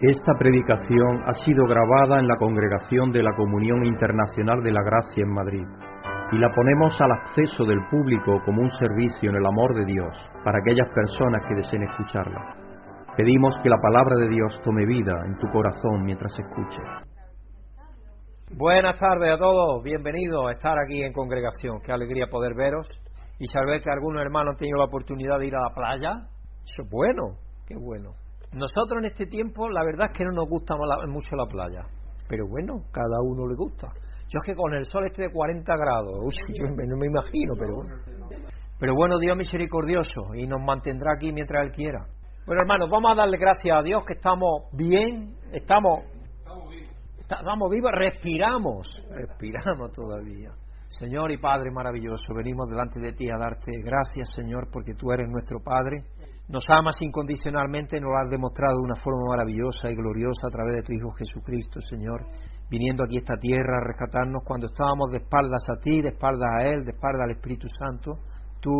Esta predicación ha sido grabada en la Congregación de la Comunión Internacional de la Gracia en Madrid y la ponemos al acceso del público como un servicio en el amor de Dios para aquellas personas que deseen escucharla. Pedimos que la palabra de Dios tome vida en tu corazón mientras escuches. Buenas tardes a todos, bienvenidos a estar aquí en congregación. Qué alegría poder veros y saber que algunos hermanos han tenido la oportunidad de ir a la playa. Eso es bueno, qué bueno. Nosotros en este tiempo, la verdad es que no nos gusta mucho la playa, pero bueno, cada uno le gusta. Yo es que con el sol este de 40 grados, yo no me imagino, pero bueno. Pero bueno, Dios misericordioso y nos mantendrá aquí mientras Él quiera. Bueno, hermanos, vamos a darle gracias a Dios que estamos bien, estamos, estamos vivos, respiramos, respiramos todavía. Señor y Padre maravilloso, venimos delante de ti a darte gracias, Señor, porque tú eres nuestro Padre nos amas incondicionalmente, nos lo has demostrado de una forma maravillosa y gloriosa a través de tu Hijo Jesucristo, Señor, viniendo aquí a esta tierra a rescatarnos cuando estábamos de espaldas a ti, de espaldas a Él, de espaldas al Espíritu Santo. Tú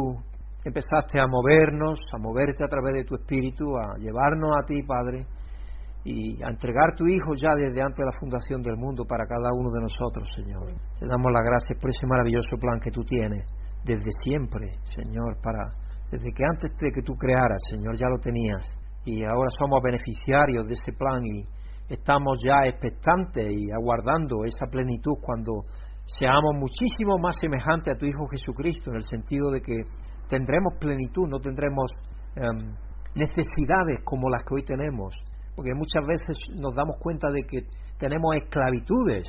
empezaste a movernos, a moverte a través de tu Espíritu, a llevarnos a ti, Padre, y a entregar tu Hijo ya desde antes de la fundación del mundo para cada uno de nosotros, Señor. Te damos las gracias por ese maravilloso plan que tú tienes desde siempre, Señor, para desde que antes de que tú crearas, Señor, ya lo tenías. Y ahora somos beneficiarios de ese plan y estamos ya expectantes y aguardando esa plenitud cuando seamos muchísimo más semejantes a tu Hijo Jesucristo, en el sentido de que tendremos plenitud, no tendremos em, necesidades como las que hoy tenemos, porque muchas veces nos damos cuenta de que tenemos esclavitudes,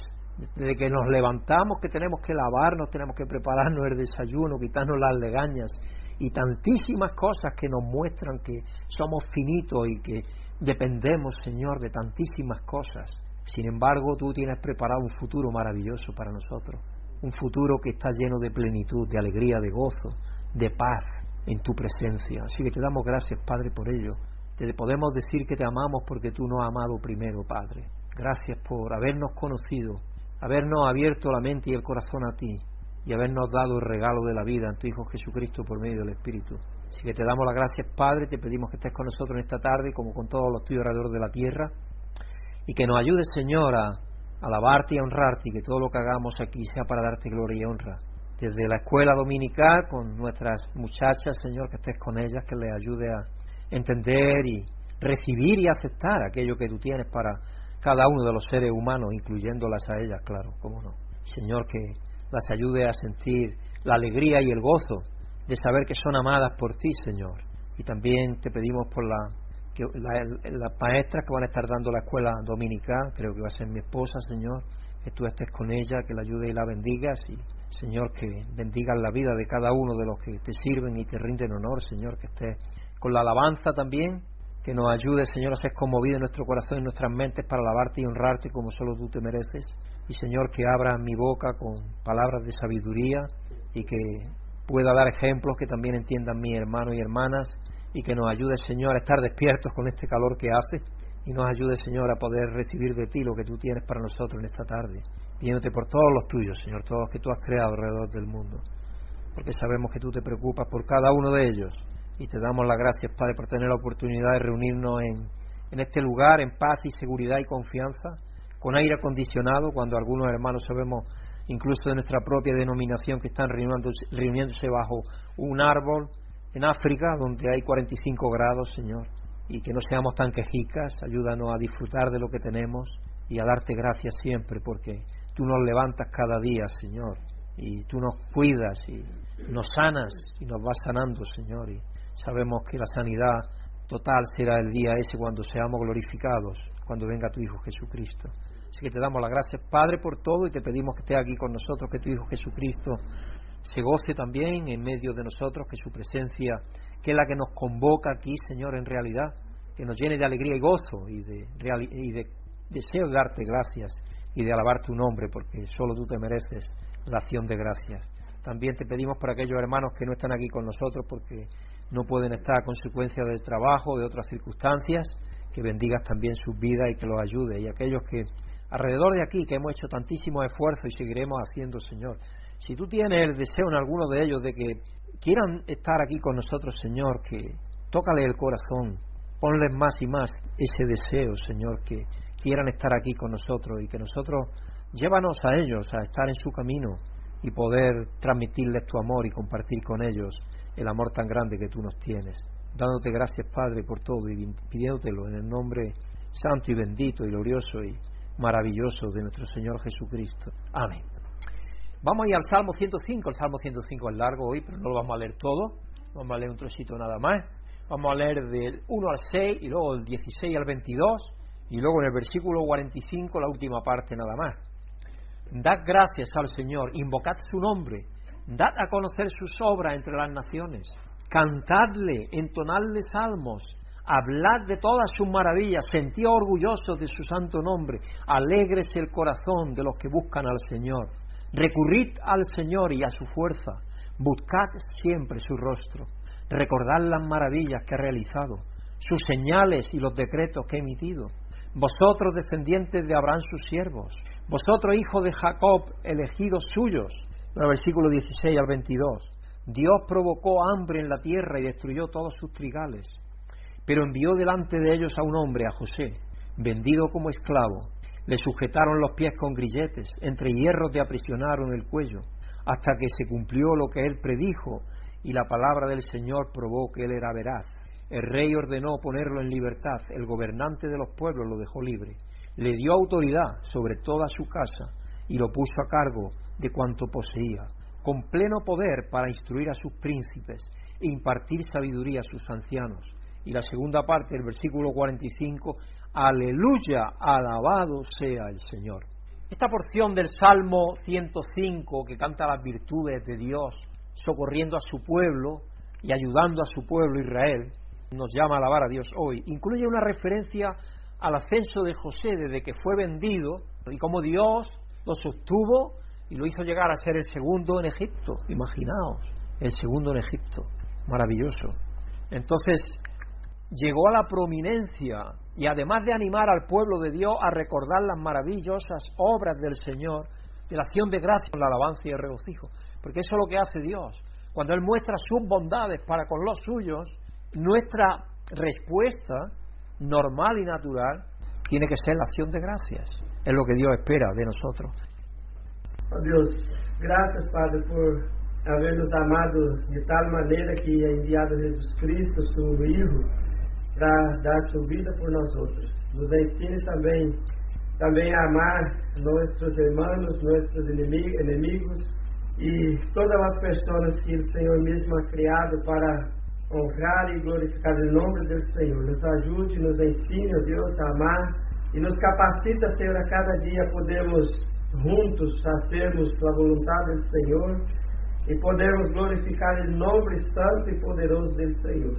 de que nos levantamos, que tenemos que lavarnos, tenemos que prepararnos el desayuno, quitarnos las legañas, y tantísimas cosas que nos muestran que somos finitos y que dependemos, Señor, de tantísimas cosas. Sin embargo, tú tienes preparado un futuro maravilloso para nosotros, un futuro que está lleno de plenitud, de alegría, de gozo, de paz en tu presencia. Así que te damos gracias, Padre, por ello. Te podemos decir que te amamos porque tú nos has amado primero, Padre. Gracias por habernos conocido, habernos abierto la mente y el corazón a ti y habernos dado el regalo de la vida en tu Hijo Jesucristo por medio del Espíritu. Así que te damos las gracias, Padre, te pedimos que estés con nosotros en esta tarde, como con todos los tuyos alrededor de la tierra, y que nos ayudes, Señor, a alabarte y a honrarte, y que todo lo que hagamos aquí sea para darte gloria y honra. Desde la escuela dominical, con nuestras muchachas, Señor, que estés con ellas, que les ayude a entender y recibir y aceptar aquello que tú tienes para cada uno de los seres humanos, incluyéndolas a ellas, claro, cómo no. Señor, que las ayude a sentir la alegría y el gozo de saber que son amadas por ti, Señor. Y también te pedimos por la, que las maestras que van a estar dando la escuela dominical, creo que va a ser mi esposa, Señor, que tú estés con ella, que la ayude y la bendigas y, Señor, que bendigas la vida de cada uno de los que te sirven y te rinden honor, Señor, que estés con la alabanza también, que nos ayude, Señor, a ser conmovido en nuestro corazón y nuestras mentes para alabarte y honrarte como solo tú te mereces y Señor que abra mi boca con palabras de sabiduría y que pueda dar ejemplos que también entiendan mis hermanos y hermanas y que nos ayude Señor a estar despiertos con este calor que hace y nos ayude Señor a poder recibir de ti lo que tú tienes para nosotros en esta tarde, pidiéndote por todos los tuyos Señor, todos los que tú has creado alrededor del mundo, porque sabemos que tú te preocupas por cada uno de ellos. Y te damos las gracias Padre por tener la oportunidad de reunirnos en, en este lugar en paz y seguridad y confianza con aire acondicionado, cuando algunos hermanos sabemos incluso de nuestra propia denominación que están reuniéndose, bajo un árbol en África donde hay 45 grados, Señor, y que no seamos tan quejicas, ayúdanos a disfrutar de lo que tenemos y a darte gracias siempre porque tú nos levantas cada día, Señor, y tú nos cuidas y nos sanas y nos vas sanando, Señor, y sabemos que la sanidad total será el día ese cuando seamos glorificados, cuando venga tu Hijo Jesucristo. Así que te damos las gracias, Padre, por todo y te pedimos que esté aquí con nosotros, que tu Hijo Jesucristo se goce también en medio de nosotros, que su presencia, que es la que nos convoca aquí, Señor, en realidad, que nos llene de alegría y gozo y de, y de deseo de darte gracias y de alabar tu nombre, porque solo tú te mereces la acción de gracias. También te pedimos por aquellos hermanos que no están aquí con nosotros porque no pueden estar a consecuencia del trabajo de otras circunstancias, que bendigas también sus vidas y que los ayude. Y aquellos que alrededor de aquí, que hemos hecho tantísimo esfuerzo y seguiremos haciendo, Señor, si tú tienes el deseo en alguno de ellos de que quieran estar aquí con nosotros, Señor, que tócale el corazón Ponles más y más ese deseo, Señor, que quieran estar aquí con nosotros y que nosotros llévanos a ellos a estar en su camino y poder transmitirles tu amor y compartir con ellos el amor tan grande que tú nos tienes. Dándote gracias, Padre, por todo y pidiéndotelo en el nombre santo y bendito y glorioso y maravilloso de nuestro Señor Jesucristo. Amén. Vamos a ir al Salmo 105. El Salmo 105 es largo hoy, pero no lo vamos a leer todo. Vamos a leer un trocito nada más. Vamos a leer del 1 al 6 y luego del 16 al 22 y luego en el versículo 45 la última parte nada más. Dad gracias al Señor, invocad su nombre, dad a conocer sus obras entre las naciones, cantadle, entonadle salmos, hablad de todas sus maravillas, sentid orgullosos de su santo nombre, alegres el corazón de los que buscan al Señor. Recurrid al Señor y a su fuerza, buscad siempre su rostro, recordad las maravillas que ha realizado, sus señales y los decretos que ha emitido. Vosotros, descendientes de Abraham, sus siervos, vosotros, hijos de Jacob, elegidos suyos. Versículo 16 al 22. Dios provocó hambre en la tierra y destruyó todos sus trigales, pero envió delante de ellos a un hombre, a José, vendido como esclavo. Le sujetaron los pies con grilletes, entre hierros le aprisionaron el cuello, hasta que se cumplió lo que él predijo y la palabra del Señor probó que él era veraz. El rey ordenó ponerlo en libertad, el gobernante de los pueblos lo dejó libre le dio autoridad sobre toda su casa y lo puso a cargo de cuanto poseía, con pleno poder para instruir a sus príncipes e impartir sabiduría a sus ancianos. Y la segunda parte del versículo 45, aleluya, alabado sea el Señor. Esta porción del Salmo 105 que canta las virtudes de Dios, socorriendo a su pueblo y ayudando a su pueblo Israel, nos llama a alabar a Dios hoy, incluye una referencia al ascenso de José desde que fue vendido y cómo Dios lo sostuvo y lo hizo llegar a ser el segundo en Egipto. Imaginaos, el segundo en Egipto. Maravilloso. Entonces, llegó a la prominencia y además de animar al pueblo de Dios a recordar las maravillosas obras del Señor, de la acción de gracia, la alabanza y el regocijo. Porque eso es lo que hace Dios. Cuando Él muestra sus bondades para con los suyos, nuestra respuesta normal y natural tiene que ser la acción de gracias. Es lo que Dios espera de nosotros. Oh Dios, gracias Padre por habernos amado de tal manera que ha enviado Jesus Cristo, su Hijo, para dar su vida por nosotros. Nos ensine también, también a amar nuestros hermanos, nuestros enemigos y todas las personas que el Señor mismo ha creado para honrar e glorificar o nome do Senhor. Nos ajude, nos ensine, ó Deus, a amar e nos capacita, Senhor, a cada dia podemos juntos fazermos a vontade do Senhor e podemos glorificar o nome santo e poderoso do Senhor.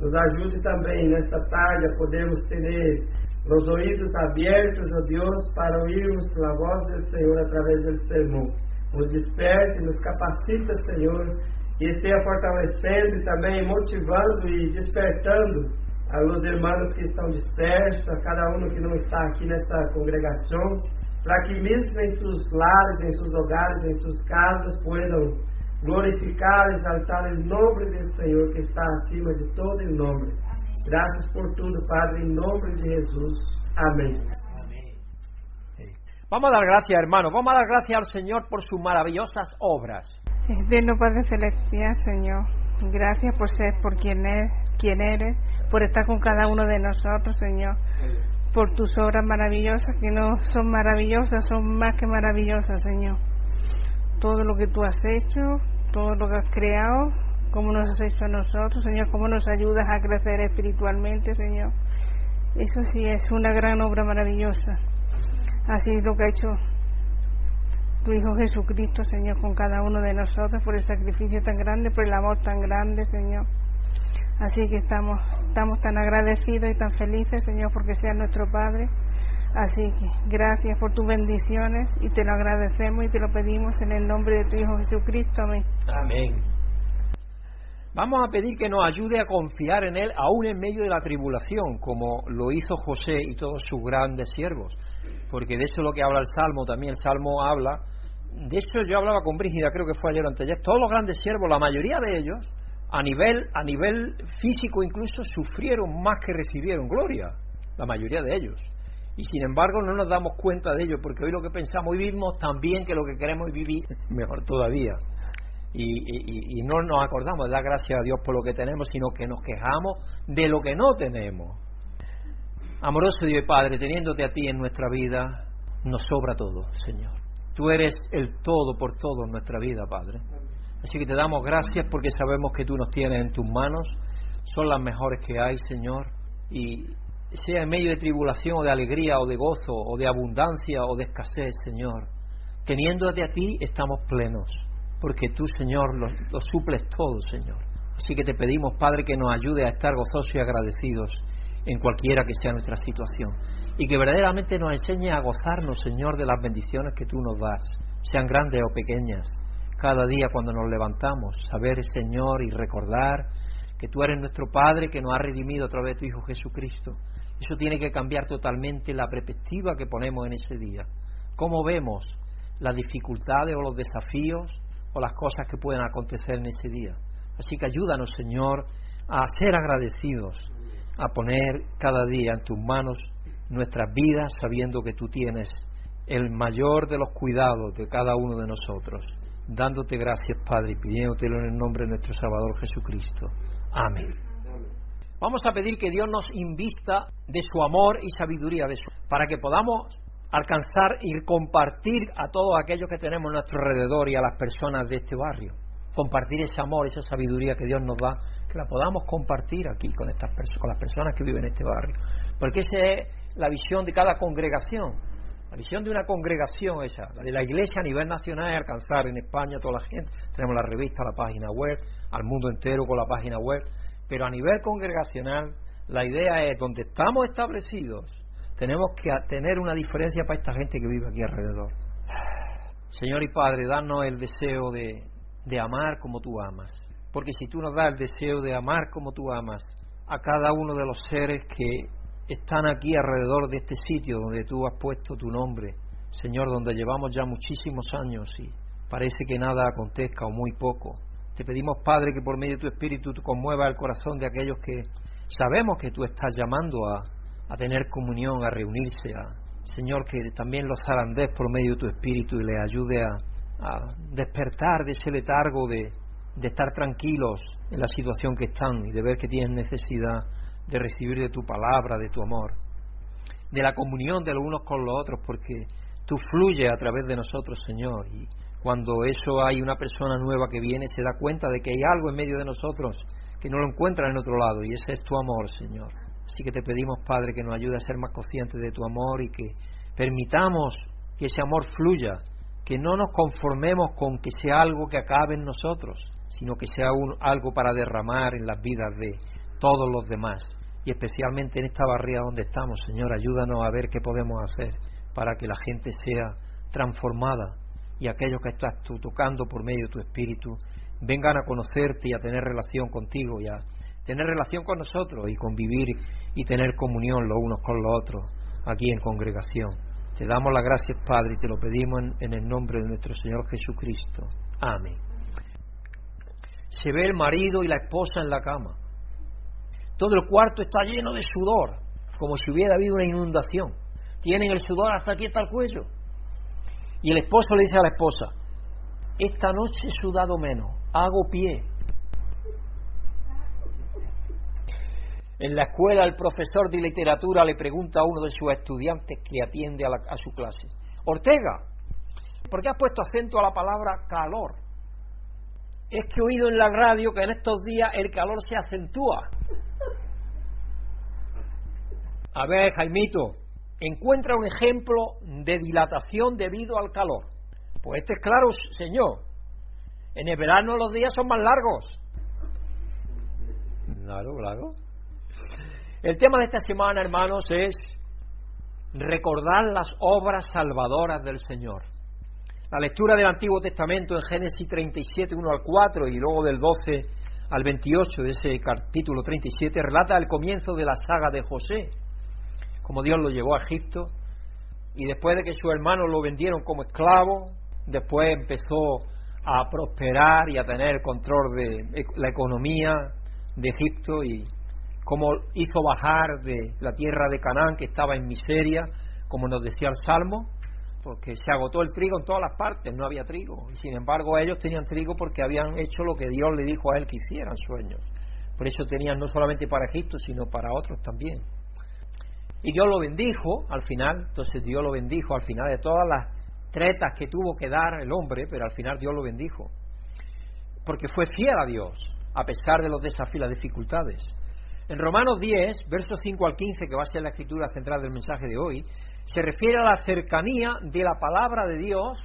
Nos ajude também nesta tarde a podermos ter os ouvidos abertos, ó Deus, para ouvirmos a voz do Senhor através do sermão. Nos desperte, nos capacita, Senhor, e esteja fortalecendo e também motivando e despertando a los irmãos que estão dispersos, a cada um que não está aqui nessa congregação, para que mesmo em seus lares, em seus hogares, em suas casas, possam glorificar e exaltar o nome do Senhor que está acima de todo o nome. Graças por tudo, Padre, em nome de Jesus. Amém. Vamos a dar gracias, hermano. Vamos a dar gracias al Señor por sus maravillosas obras. Eterno Padre Celestial, Señor, gracias por ser por quien, es, quien eres, por estar con cada uno de nosotros, Señor, por tus obras maravillosas, que no son maravillosas, son más que maravillosas, Señor. Todo lo que tú has hecho, todo lo que has creado, cómo nos has hecho a nosotros, Señor, cómo nos ayudas a crecer espiritualmente, Señor. Eso sí es una gran obra maravillosa. Así es lo que ha hecho tu Hijo Jesucristo, Señor, con cada uno de nosotros por el sacrificio tan grande, por el amor tan grande, Señor. Así que estamos, estamos tan agradecidos y tan felices, Señor, porque seas nuestro Padre. Así que gracias por tus bendiciones y te lo agradecemos y te lo pedimos en el nombre de tu Hijo Jesucristo. Amén. Vamos a pedir que nos ayude a confiar en Él aún en medio de la tribulación, como lo hizo José y todos sus grandes siervos. Porque de eso es lo que habla el Salmo también. El Salmo habla de hecho, yo hablaba con Brígida, creo que fue ayer o anteayer, todos los grandes siervos, la mayoría de ellos, a nivel, a nivel físico incluso sufrieron más que recibieron gloria, la mayoría de ellos. Y sin embargo no nos damos cuenta de ello, porque hoy lo que pensamos y vivimos también que lo que queremos vivir, mejor todavía. Y, y, no nos acordamos de dar gracias a Dios por lo que tenemos, sino que nos quejamos de lo que no tenemos. Amoroso Dios y Padre, teniéndote a ti en nuestra vida, nos sobra todo, Señor. Tú eres el todo por todo en nuestra vida, Padre. Así que te damos gracias porque sabemos que tú nos tienes en tus manos. Son las mejores que hay, Señor. Y sea en medio de tribulación o de alegría o de gozo o de abundancia o de escasez, Señor. Teniéndote a ti estamos plenos, porque tú, Señor, lo, suples todo, Señor. Así que te pedimos, Padre, que nos ayude a estar gozosos y agradecidos en cualquiera que sea nuestra situación. Y que verdaderamente nos enseñe a gozarnos, Señor, de las bendiciones que tú nos das, sean grandes o pequeñas. Cada día cuando nos levantamos, saber, Señor, y recordar que tú eres nuestro Padre que nos ha redimido a través de tu Hijo Jesucristo. Eso tiene que cambiar totalmente la perspectiva que ponemos en ese día. ¿Cómo vemos las dificultades o los desafíos o las cosas que pueden acontecer en ese día? Así que ayúdanos, Señor, a ser agradecidos a poner cada día en tus manos nuestras vidas sabiendo que tú tienes el mayor de los cuidados de cada uno de nosotros. Dándote gracias, Padre, y pidiéndotelo en el nombre de nuestro Salvador Jesucristo. Amén. Vamos a pedir que Dios nos invista de su amor y sabiduría, para que podamos alcanzar y compartir a todos aquellos que tenemos a nuestro alrededor y a las personas de este barrio. Compartir ese amor, esa sabiduría que Dios nos da que la podamos compartir aquí con, estas con las personas que viven en este barrio. Porque esa es la visión de cada congregación. La visión de una congregación esa, la de la iglesia a nivel nacional es alcanzar en España a toda la gente. Tenemos la revista, la página web, al mundo entero con la página web. Pero a nivel congregacional, la idea es, donde estamos establecidos, tenemos que tener una diferencia para esta gente que vive aquí alrededor. Señor y Padre, danos el deseo de, de amar como tú amas porque si tú nos das el deseo de amar como tú amas a cada uno de los seres que están aquí alrededor de este sitio donde tú has puesto tu nombre, Señor, donde llevamos ya muchísimos años y parece que nada acontezca o muy poco. Te pedimos, Padre, que por medio de tu Espíritu tú conmuevas el corazón de aquellos que sabemos que tú estás llamando a, a tener comunión, a reunirse, a, Señor, que también los zarandees por medio de tu Espíritu y les ayude a, a despertar de ese letargo de, de estar tranquilos en la situación que están y de ver que tienen necesidad de recibir de tu palabra, de tu amor, de la comunión de los unos con los otros, porque tú fluyes a través de nosotros, Señor, y cuando eso hay una persona nueva que viene, se da cuenta de que hay algo en medio de nosotros que no lo encuentra en otro lado, y ese es tu amor, Señor. Así que te pedimos, Padre, que nos ayude a ser más conscientes de tu amor y que permitamos que ese amor fluya, que no nos conformemos con que sea algo que acabe en nosotros, sino que sea un, algo para derramar en las vidas de todos los demás. Y especialmente en esta barriada donde estamos, Señor, ayúdanos a ver qué podemos hacer para que la gente sea transformada y aquellos que estás tú tocando por medio de tu Espíritu vengan a conocerte y a tener relación contigo y a tener relación con nosotros y convivir y tener comunión los unos con los otros aquí en congregación. Te damos las gracias, Padre, y te lo pedimos en el nombre de nuestro Señor Jesucristo. Amén se ve el marido y la esposa en la cama. Todo el cuarto está lleno de sudor, como si hubiera habido una inundación. Tienen el sudor hasta aquí, hasta el cuello. Y el esposo le dice a la esposa, esta noche he sudado menos, hago pie. En la escuela el profesor de literatura le pregunta a uno de sus estudiantes que atiende a, su clase, Ortega, ¿por qué has puesto acento a la palabra calor? Es que he oído en la radio que en estos días el calor se acentúa. A ver, Jaimito, encuentra un ejemplo de dilatación debido al calor. Pues este es claro, señor. En el verano los días son más largos. Claro, claro. El tema de esta semana, hermanos, es recordar las obras salvadoras del Señor. La lectura del Antiguo Testamento en Génesis 37, 1 al 4 y luego del 12 al 28 de ese capítulo 37 relata el comienzo de la saga de José, como Dios lo llevó a Egipto y después de que sus hermanos lo vendieron como esclavo, después empezó a prosperar y a tener control de la economía de Egipto y cómo hizo bajar de la tierra de Canaán que estaba en miseria, como nos decía el Salmo, porque se agotó el trigo en todas las partes, no había trigo. Sin embargo ellos tenían trigo porque habían hecho lo que Dios le dijo a él que hicieran sueños. Por eso tenían no solamente para Egipto, sino para otros también. Y Dios lo bendijo al final, entonces Dios lo bendijo al final de todas las tretas que tuvo que dar el hombre, pero al final Dios lo bendijo. Porque fue fiel a Dios, a pesar de los desafíos y las dificultades. En Romanos 10, versos 5 al 15, que va a ser la escritura central del mensaje de hoy, se refiere a la cercanía de la palabra de Dios,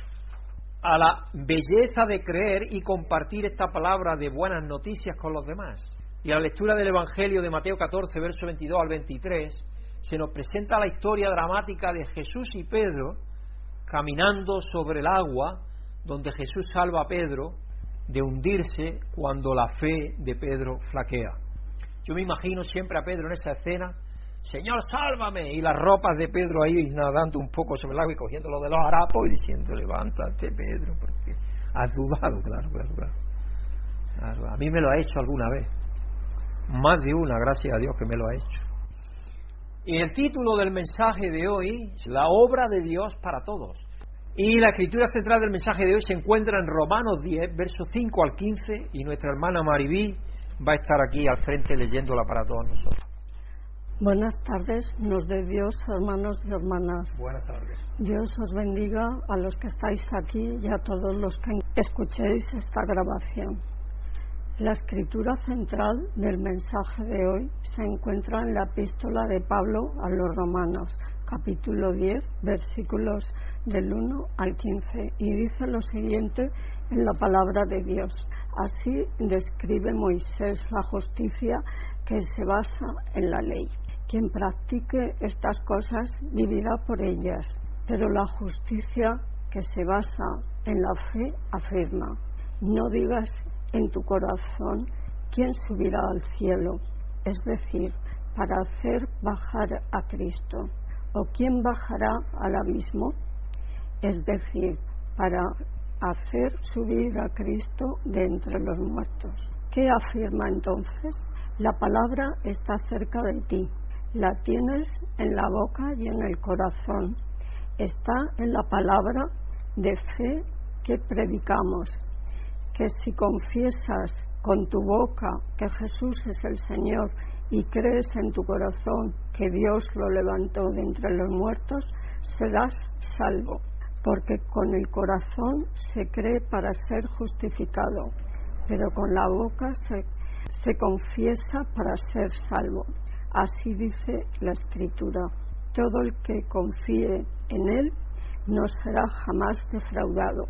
a la belleza de creer y compartir esta palabra de buenas noticias con los demás. Y a la lectura del Evangelio de Mateo 14, verso 22 al 23, se nos presenta la historia dramática de Jesús y Pedro caminando sobre el agua, donde Jesús salva a Pedro de hundirse cuando la fe de Pedro flaquea. Yo me imagino siempre a Pedro en esa escena, Señor, sálvame, y las ropas de Pedro ahí nadando un poco sobre el agua y cogiéndolo de los harapos y diciendo, levántate, Pedro, porque has dudado, claro, claro, claro. A mí me lo ha hecho alguna vez, más de una, gracias a Dios que me lo ha hecho. Y el título del mensaje de hoy es La obra de Dios para todos. Y la escritura central del mensaje de hoy se encuentra en Romanos 10, versos 5 al 15, y nuestra hermana Maribí va a estar aquí al frente leyéndola para todos nosotros. Buenas tardes, nos de Dios, hermanos y hermanas. Buenas tardes. Dios os bendiga a los que estáis aquí y a todos los que escuchéis esta grabación. La escritura central del mensaje de hoy se encuentra en la epístola de Pablo a los romanos, capítulo 10, versículos del 1 al 15, y dice lo siguiente en la palabra de Dios. Así describe Moisés la justicia que se basa en la ley. Quien practique estas cosas vivirá por ellas, pero la justicia que se basa en la fe afirma. No digas en tu corazón quién subirá al cielo, es decir, para hacer bajar a Cristo, o quién bajará al abismo, es decir, para hacer subir a Cristo de entre los muertos. ¿Qué afirma entonces? La palabra está cerca de ti, la tienes en la boca y en el corazón. Está en la palabra de fe que predicamos, que si confiesas con tu boca que Jesús es el Señor y crees en tu corazón que Dios lo levantó de entre los muertos, serás salvo, porque con el corazón se cree para ser justificado, pero con la boca se, se confiesa para ser salvo. Así dice la Escritura. Todo el que confíe en Él no será jamás defraudado.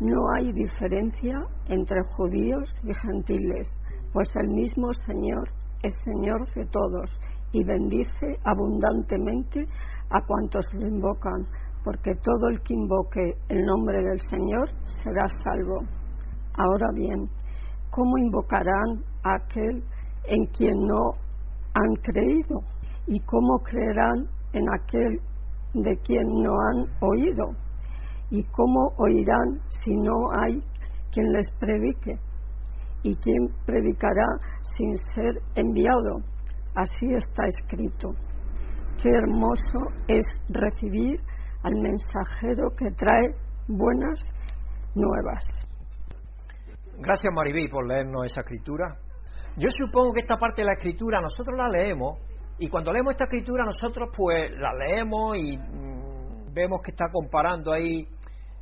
No hay diferencia entre judíos y gentiles, pues el mismo Señor es Señor de todos y bendice abundantemente a cuantos lo invocan, porque todo el que invoque el nombre del Señor será salvo. Ahora bien, ¿cómo invocarán a aquel en quien no han creído? ¿Y cómo creerán en aquel de quien no han oído? ¿Y cómo oirán si no hay quien les predique? ¿Y quién predicará sin ser enviado? Así está escrito. Qué hermoso es recibir al mensajero que trae buenas nuevas. Gracias Maribí por leernos esa escritura. Yo supongo que esta parte de la escritura nosotros la leemos y cuando leemos esta escritura nosotros pues la leemos y mm, vemos que está comparando ahí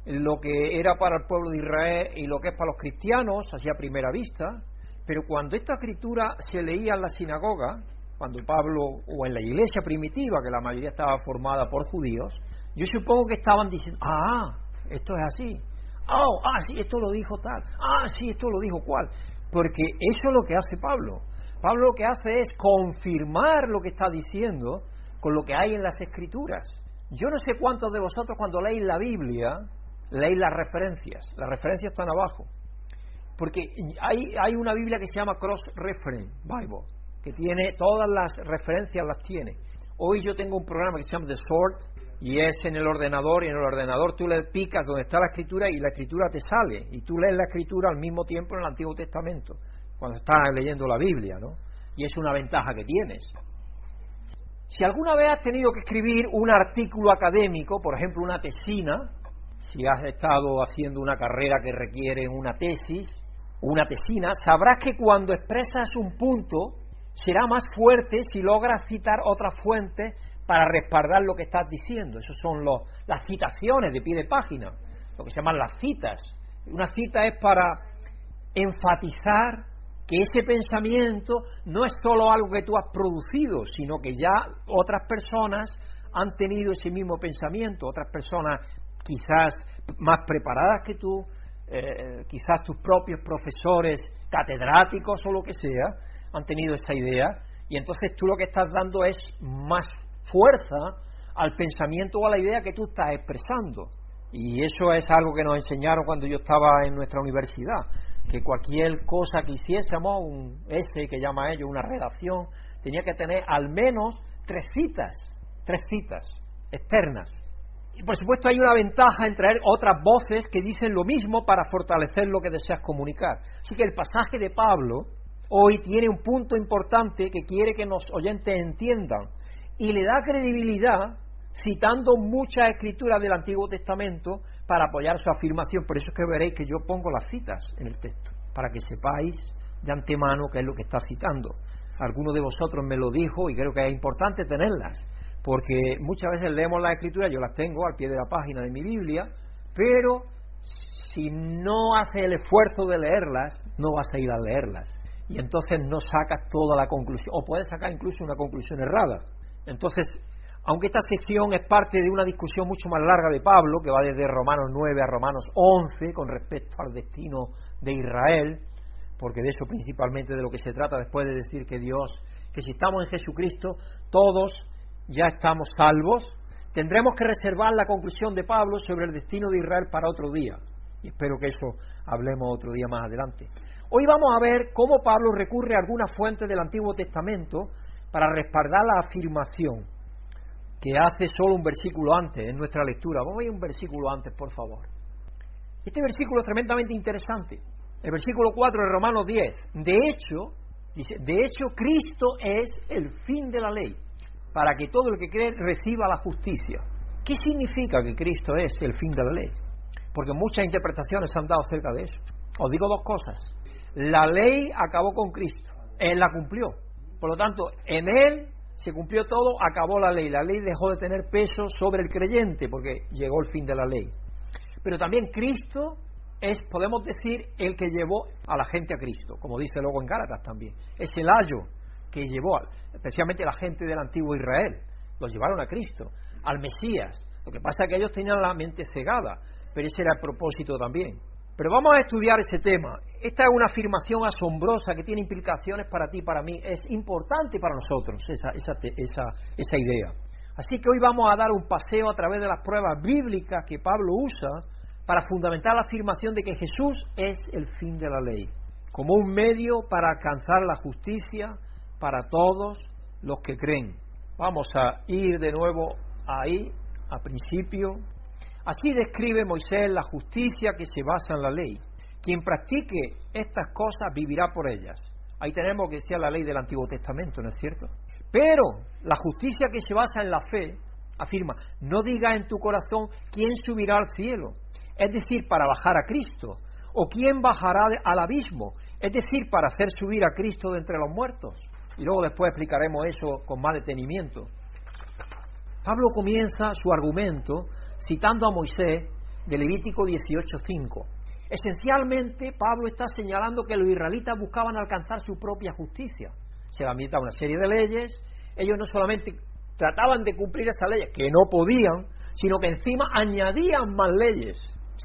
lo que era para el pueblo de Israel y lo que es para los cristianos, así a primera vista, pero cuando esta escritura se leía en la sinagoga, cuando Pablo, o en la iglesia primitiva, que la mayoría estaba formada por judíos, yo supongo que estaban diciendo, ah, esto es así, oh, ah, sí, esto lo dijo tal, ah, sí, esto lo dijo cual, porque eso es lo que hace Pablo. Pablo lo que hace es confirmar lo que está diciendo con lo que hay en las escrituras. Yo no sé cuántos de vosotros cuando leéis la Biblia leéis las referencias. Las referencias están abajo. Porque hay, hay una Biblia que se llama Cross Reference Bible, que tiene todas las referencias, las tiene. Hoy yo tengo un programa que se llama The Sword, y es en el ordenador y en el ordenador tú le picas donde está la escritura y la escritura te sale y tú lees la escritura al mismo tiempo en el Antiguo Testamento cuando estás leyendo la Biblia, ¿no? Y es una ventaja que tienes. Si alguna vez has tenido que escribir un artículo académico, por ejemplo una tesina, si has estado haciendo una carrera que requiere una tesis, una tesina, sabrás que cuando expresas un punto será más fuerte si logras citar otras fuentes para respaldar lo que estás diciendo. Esas son las citaciones de pie de página, lo que se llaman las citas. Una cita es para enfatizar que ese pensamiento no es solo algo que tú has producido, sino que ya otras personas han tenido ese mismo pensamiento, otras personas quizás más preparadas que tú, eh, quizás tus propios profesores catedráticos o lo que sea, han tenido esta idea, y entonces tú lo que estás dando es más fuerza al pensamiento o a la idea que tú estás expresando. Y eso es algo que nos enseñaron cuando yo estaba en nuestra universidad, que cualquier cosa que hiciésemos, un ese que llama ellos, una redacción, tenía que tener al menos tres citas, tres citas externas. Y por supuesto hay una ventaja en traer otras voces que dicen lo mismo para fortalecer lo que deseas comunicar. Así que el pasaje de Pablo hoy tiene un punto importante que quiere que los oyentes entiendan y le da credibilidad citando muchas escrituras del Antiguo Testamento para apoyar su afirmación. Por eso es que veréis que yo pongo las citas en el texto, para que sepáis de antemano qué es lo que está citando. Alguno de vosotros me lo dijo y creo que es importante tenerlas, porque muchas veces leemos las escrituras, yo las tengo al pie de la página de mi Biblia, pero si no haces el esfuerzo de leerlas, no vas a ir a leerlas. Y entonces no sacas toda la conclusión, o puedes sacar incluso una conclusión errada. Entonces, aunque esta sección es parte de una discusión mucho más larga de Pablo, que va desde Romanos 9 a Romanos 11 con respecto al destino de Israel, porque de eso principalmente de lo que se trata después de decir que Dios, que si estamos en Jesucristo, todos ya estamos salvos, tendremos que reservar la conclusión de Pablo sobre el destino de Israel para otro día. Y espero que eso hablemos otro día más adelante. Hoy vamos a ver cómo Pablo recurre a algunas fuentes del Antiguo Testamento para respaldar la afirmación que hace solo un versículo antes en nuestra lectura. Vamos a ir un versículo antes, por favor. Este versículo es tremendamente interesante. El versículo 4 de Romanos 10. De hecho, dice, de hecho Cristo es el fin de la ley, para que todo el que cree reciba la justicia. ¿Qué significa que Cristo es el fin de la ley? Porque muchas interpretaciones se han dado acerca de eso. Os digo dos cosas. La ley acabó con Cristo. Él la cumplió. Por lo tanto, en él se cumplió todo, acabó la ley. La ley dejó de tener peso sobre el creyente porque llegó el fin de la ley. Pero también Cristo es, podemos decir, el que llevó a la gente a Cristo, como dice luego en Gálatas también. Es el ayo que llevó, especialmente la gente del antiguo Israel. Los llevaron a Cristo, al Mesías. Lo que pasa es que ellos tenían la mente cegada, pero ese era el propósito también. Pero vamos a estudiar ese tema. Esta es una afirmación asombrosa que tiene implicaciones para ti para mí. Es importante para nosotros esa, esa, esa idea. Así que hoy vamos a dar un paseo a través de las pruebas bíblicas que Pablo usa para fundamentar la afirmación de que Jesús es el fin de la ley, como un medio para alcanzar la justicia para todos los que creen. Vamos a ir de nuevo ahí, a principio, Así describe Moisés la justicia que se basa en la ley. Quien practique estas cosas vivirá por ellas. Ahí tenemos que decía la ley del Antiguo Testamento, ¿no es cierto? Pero la justicia que se basa en la fe, afirma, no diga en tu corazón quién subirá al cielo, es decir, para bajar a Cristo, o quién bajará al abismo, es decir, para hacer subir a Cristo de entre los muertos. Y luego después explicaremos eso con más detenimiento. Pablo comienza su argumento citando a Moisés de Levítico 18.5. Esencialmente, Pablo está señalando que los israelitas buscaban alcanzar su propia justicia. Se les una serie de leyes, ellos no solamente trataban de cumplir esas leyes, que no podían, sino que encima añadían más leyes.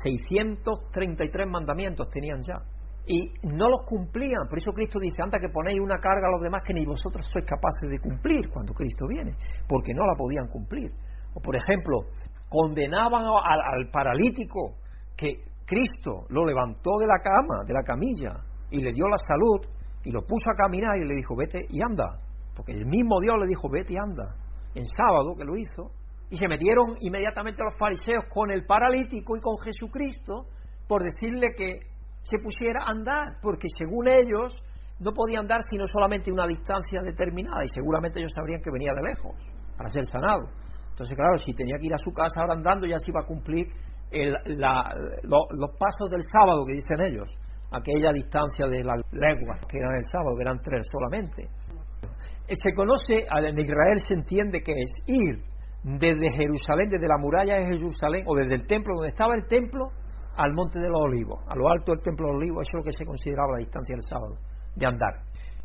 633 mandamientos tenían ya. Y no los cumplían. Por eso Cristo dice, anda que ponéis una carga a los demás que ni vosotros sois capaces de cumplir cuando Cristo viene, porque no la podían cumplir. O por ejemplo, condenaban al, paralítico que Cristo lo levantó de la cama, de la camilla, y le dio la salud, y lo puso a caminar y le dijo, vete y anda. Porque el mismo Dios le dijo, vete y anda. En sábado que lo hizo, Y se metieron inmediatamente los fariseos con el paralítico y con Jesucristo por decirle que se pusiera a andar, porque según ellos no podía andar sino solamente una distancia determinada y seguramente ellos sabrían que venía de lejos para ser sanado. Entonces, claro, si tenía que ir a su casa ahora andando ya se iba a cumplir los pasos del sábado que dicen ellos, aquella distancia de las leguas que eran el sábado, que eran tres solamente. Eh, se conoce, en Israel se entiende que es ir desde Jerusalén, desde la muralla de Jerusalén, o desde el templo, donde estaba el templo, al monte de los olivos, a lo alto del templo de los olivos, eso es lo que se consideraba la distancia del sábado, de andar.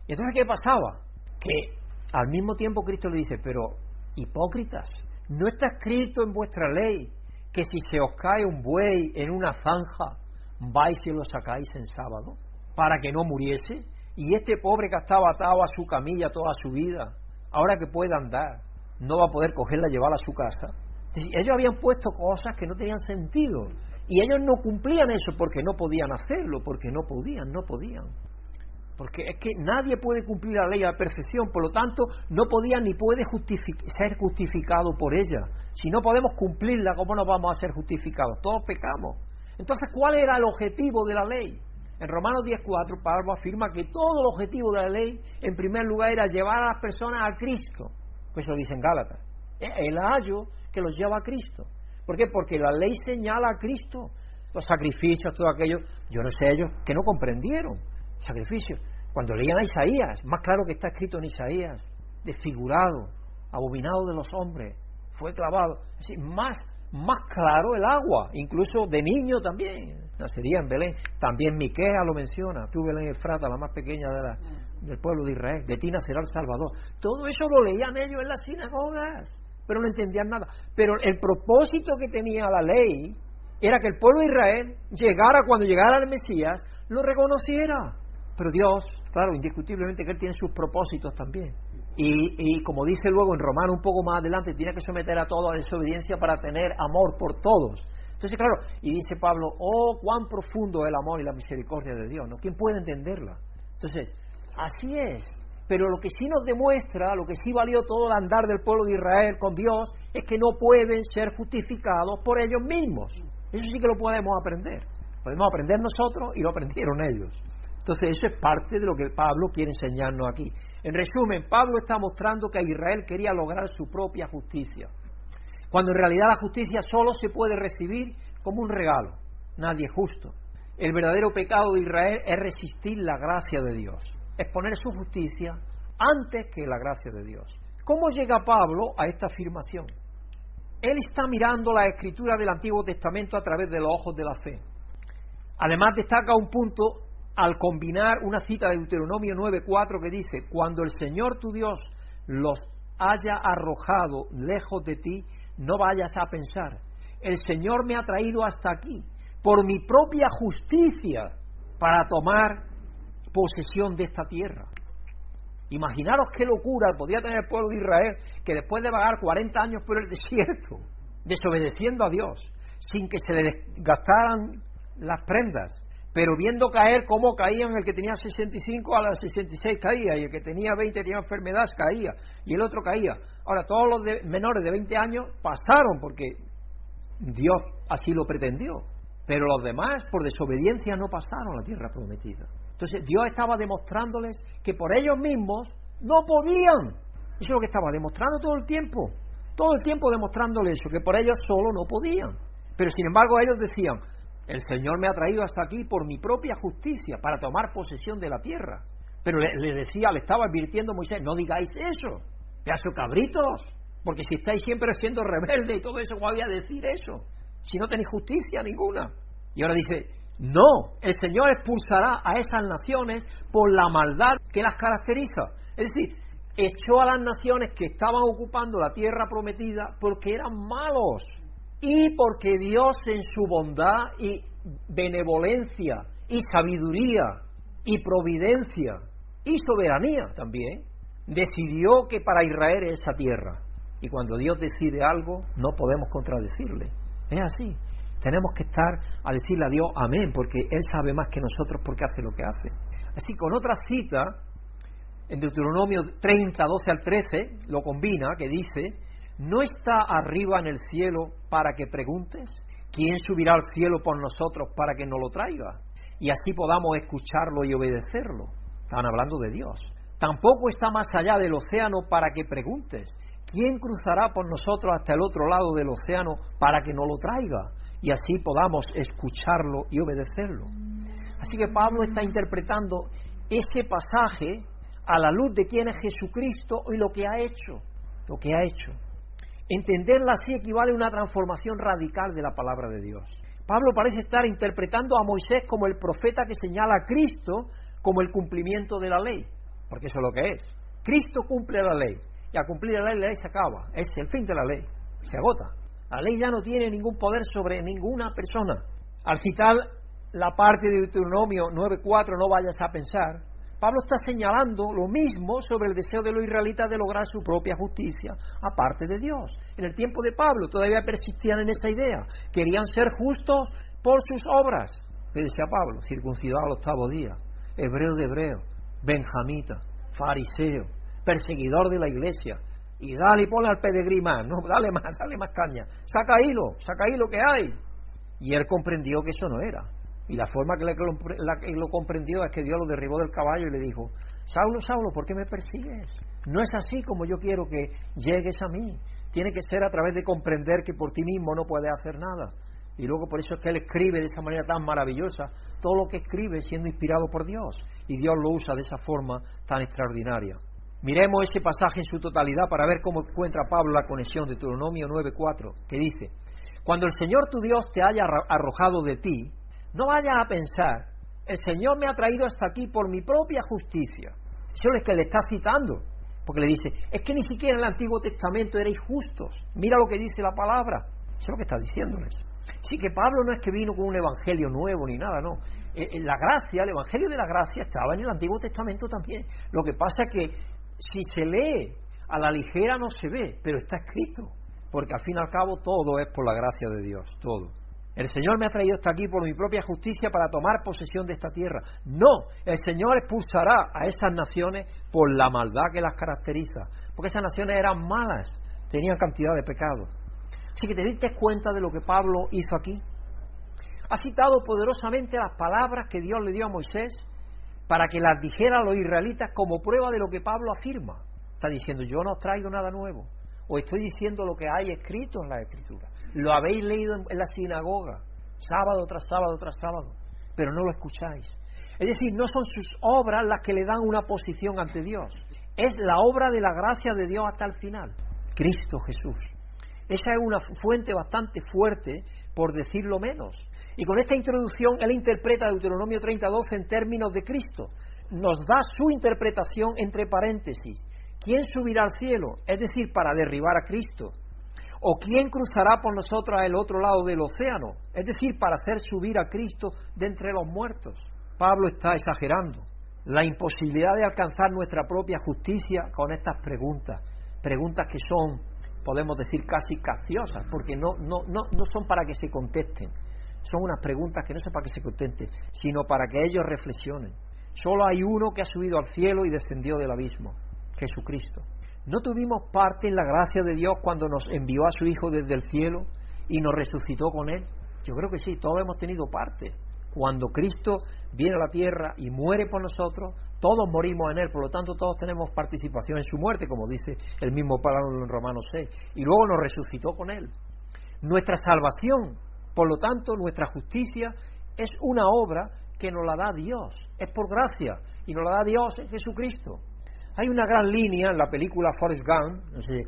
Y entonces, ¿qué pasaba? Que al mismo tiempo Cristo le dice, pero hipócritas, no está escrito en vuestra ley que si se os cae un buey en una zanja, vais y lo sacáis en sábado, para que no muriese. Y este pobre que estaba atado a su camilla toda su vida, ahora que puede andar, no va a poder cogerla y llevarla a su casa. Ellos habían puesto cosas que no tenían sentido. Y ellos no cumplían eso porque no podían hacerlo, porque no podían, no podían. Porque es que nadie puede cumplir la ley a la perfección, por lo tanto no podía ni puede ser justificado por ella. Si no podemos cumplirla, ¿cómo no vamos a ser justificados? Todos pecamos. Entonces, ¿cuál era el objetivo de la ley? En Romanos 10.4, Pablo afirma que todo el objetivo de la ley, en primer lugar, era llevar a las personas a Cristo. Pues lo dice en Gálatas. El ayo que los lleva a Cristo. ¿Por qué? Porque la ley señala a Cristo. Los sacrificios, todo aquello. Yo no sé ellos que no comprendieron. Sacrificios. Cuando leían a Isaías, más claro que está escrito en Isaías, desfigurado, abominado de los hombres, fue clavado. Así, más, más claro el agua, incluso de niño también. Nacería en Belén. También Miquea lo menciona. Tú, Belén Efrata, la más pequeña de la, del pueblo de Israel. De ti nacerá el Salvador. Todo eso lo leían ellos en las sinagogas, pero no entendían nada. Pero el propósito que tenía la ley era que el pueblo de Israel llegara cuando llegara el Mesías, lo reconociera. Pero Dios, claro, indiscutiblemente que Él tiene sus propósitos también. Y, como dice luego en Romano un poco más adelante, tiene que someter a todo a desobediencia para tener amor por todos. Entonces, claro, y dice Pablo, oh, cuán profundo es el amor y la misericordia de Dios, ¿no? ¿Quién puede entenderla? Entonces, así es. Pero lo que sí nos demuestra, lo que sí valió todo el andar del pueblo de Israel con Dios, es que no pueden ser justificados por ellos mismos. Eso sí que lo podemos aprender. Podemos aprender nosotros y lo aprendieron ellos. Entonces, eso es parte de lo que Pablo quiere enseñarnos aquí. En resumen, Pablo está mostrando que Israel quería lograr su propia justicia, cuando en realidad la justicia solo se puede recibir como un regalo. Nadie es justo. El verdadero pecado de Israel es resistir la gracia de Dios, es poner su justicia antes que la gracia de Dios. ¿Cómo llega Pablo a esta afirmación? Él está mirando la escritura del Antiguo Testamento a través de los ojos de la fe. Además destaca un punto al combinar una cita de Deuteronomio 9:4 que dice, cuando el Señor tu Dios los haya arrojado lejos de ti, no vayas a pensar, el Señor me ha traído hasta aquí por mi propia justicia para tomar posesión de esta tierra. Imaginaros qué locura podía tener el pueblo de Israel que después de vagar 40 años por el desierto, desobedeciendo a Dios, sin que se le gastaran las prendas, pero viendo caer cómo caían el que tenía 65 a las 66 caía, y el que tenía 20 tenía enfermedad caía, y el otro caía. Ahora, todos los menores de 20 años pasaron porque Dios así lo pretendió, pero los demás por desobediencia no pasaron a la tierra prometida. Entonces Dios estaba demostrándoles que por ellos mismos no podían. Eso es lo que estaba demostrando todo el tiempo. Todo el tiempo demostrándoles eso, que por ellos solo no podían. Pero sin embargo ellos decían, el Señor me ha traído hasta aquí por mi propia justicia, para tomar posesión de la tierra. Pero le, decía, le estaba advirtiendo Moisés, no digáis eso, pedazo cabritos, porque si estáis siempre siendo rebeldes y todo eso, ¿cómo voy a decir eso? Si no tenéis justicia ninguna. Y ahora dice, no, el Señor expulsará a esas naciones por la maldad que las caracteriza. Es decir, echó a las naciones que estaban ocupando la tierra prometida porque eran malos y porque Dios en su bondad y benevolencia y sabiduría y providencia y soberanía también, decidió que para Israel es esa tierra. Y cuando Dios decide algo, no podemos contradecirle. Es así. Tenemos que estar a decirle a Dios amén, porque Él sabe más que nosotros porque hace lo que hace. Así, con otra cita, en Deuteronomio 30, 12 al 13, lo combina, que dice, ¿no está arriba en el cielo para que preguntes? ¿Quién subirá al cielo por nosotros para que nos lo traiga? Y así podamos escucharlo y obedecerlo. Están hablando de Dios. Tampoco está más allá del océano para que preguntes. ¿Quién cruzará por nosotros hasta el otro lado del océano para que nos lo traiga? Y así podamos escucharlo y obedecerlo. Así que Pablo está interpretando ese pasaje a la luz de quién es Jesucristo y lo que ha hecho. Lo que ha hecho. Entenderla así equivale a una transformación radical de la palabra de Dios. Pablo parece estar interpretando a Moisés como el profeta que señala a Cristo como el cumplimiento de la ley, porque eso es lo que es. Cristo cumple la ley, y a cumplir la ley, la ley se acaba, es el fin de la ley, se agota. La ley ya no tiene ningún poder sobre ninguna persona. Al citar la parte de Deuteronomio 9.4, no vayas a pensar, Pablo está señalando lo mismo sobre el deseo de los israelitas de lograr su propia justicia, aparte de Dios. En el tiempo de Pablo todavía persistían en esa idea. Querían ser justos por sus obras. Le decía Pablo, circuncidado al octavo día, hebreo de hebreo, benjamita, fariseo, perseguidor de la iglesia. Y dale y ponle al peregrinar, no, dale más, dale más caña. Saca hilo, saca hilo que hay. Y él comprendió que eso no era. Y la forma que lo comprendió es que Dios lo derribó del caballo y le dijo, Saulo, Saulo, ¿por qué me persigues? No es así como yo quiero que llegues a mí. Tiene que ser a través de comprender que por ti mismo no puedes hacer nada. Y luego por eso es que él escribe de esa manera tan maravillosa todo lo que escribe siendo inspirado por Dios. Y Dios lo usa de esa forma tan extraordinaria. Miremos ese pasaje en su totalidad para ver cómo encuentra Pablo la conexión de Deuteronomio 9.4, que dice, Cuando el Señor tu Dios te haya arrojado de ti, no vayas a pensar, el Señor me ha traído hasta aquí por mi propia justicia. Eso es que le está citando, porque le dice, es que ni siquiera en el Antiguo Testamento erais justos. Mira lo que dice la palabra. Eso es lo que está diciéndoles. Sí que Pablo no es que vino con un evangelio nuevo ni nada, no. Eh, eh, la gracia, el evangelio de la gracia estaba en el Antiguo Testamento también. Lo que pasa es que si se lee a la ligera no se ve, pero está escrito. Porque al fin y al cabo todo es por la gracia de Dios, todo. El Señor me ha traído hasta aquí por mi propia justicia para tomar posesión de esta tierra. No, el Señor expulsará a esas naciones por la maldad que las caracteriza, porque esas naciones eran malas, tenían cantidad de pecados. Así que te diste cuenta de lo que Pablo hizo aquí. Ha citado poderosamente las palabras que Dios le dio a Moisés para que las dijera a los israelitas como prueba de lo que Pablo afirma. Está diciendo, yo no os traigo nada nuevo, o estoy diciendo lo que hay escrito en la Escritura. Lo habéis leído en la sinagoga, sábado tras sábado tras sábado, pero no lo escucháis. Es decir, no son sus obras las que le dan una posición ante Dios, es la obra de la gracia de Dios hasta el final, Cristo Jesús. Esa es una fuente bastante fuerte, por decirlo menos. Y con esta introducción él interpreta Deuteronomio 32 en términos de Cristo. Nos da su interpretación entre paréntesis. ¿Quién subirá al cielo? Es decir, para derribar a Cristo. ¿O quién cruzará por nosotros al otro lado del océano? Es decir, para hacer subir a Cristo de entre los muertos. Pablo está exagerando la imposibilidad de alcanzar nuestra propia justicia con estas preguntas. Preguntas que son, podemos decir, casi capciosas, porque no, no, no, no son para que se contesten. Son unas preguntas que no son para que se contesten, sino para que ellos reflexionen. Solo hay uno que ha subido al cielo y descendió del abismo, Jesucristo. ¿No tuvimos parte en la gracia de Dios cuando nos envió a su Hijo desde el cielo y nos resucitó con Él? Yo creo que sí, todos hemos tenido parte. Cuando Cristo viene a la tierra y muere por nosotros, todos morimos en Él, por lo tanto todos tenemos participación en su muerte, como dice el mismo Pablo en Romanos 6, y luego nos resucitó con Él. Nuestra salvación, por lo tanto, nuestra justicia es una obra que nos la da Dios, es por gracia, y nos la da Dios en Jesucristo. Hay una gran línea en la película Forrest Gump. No sé,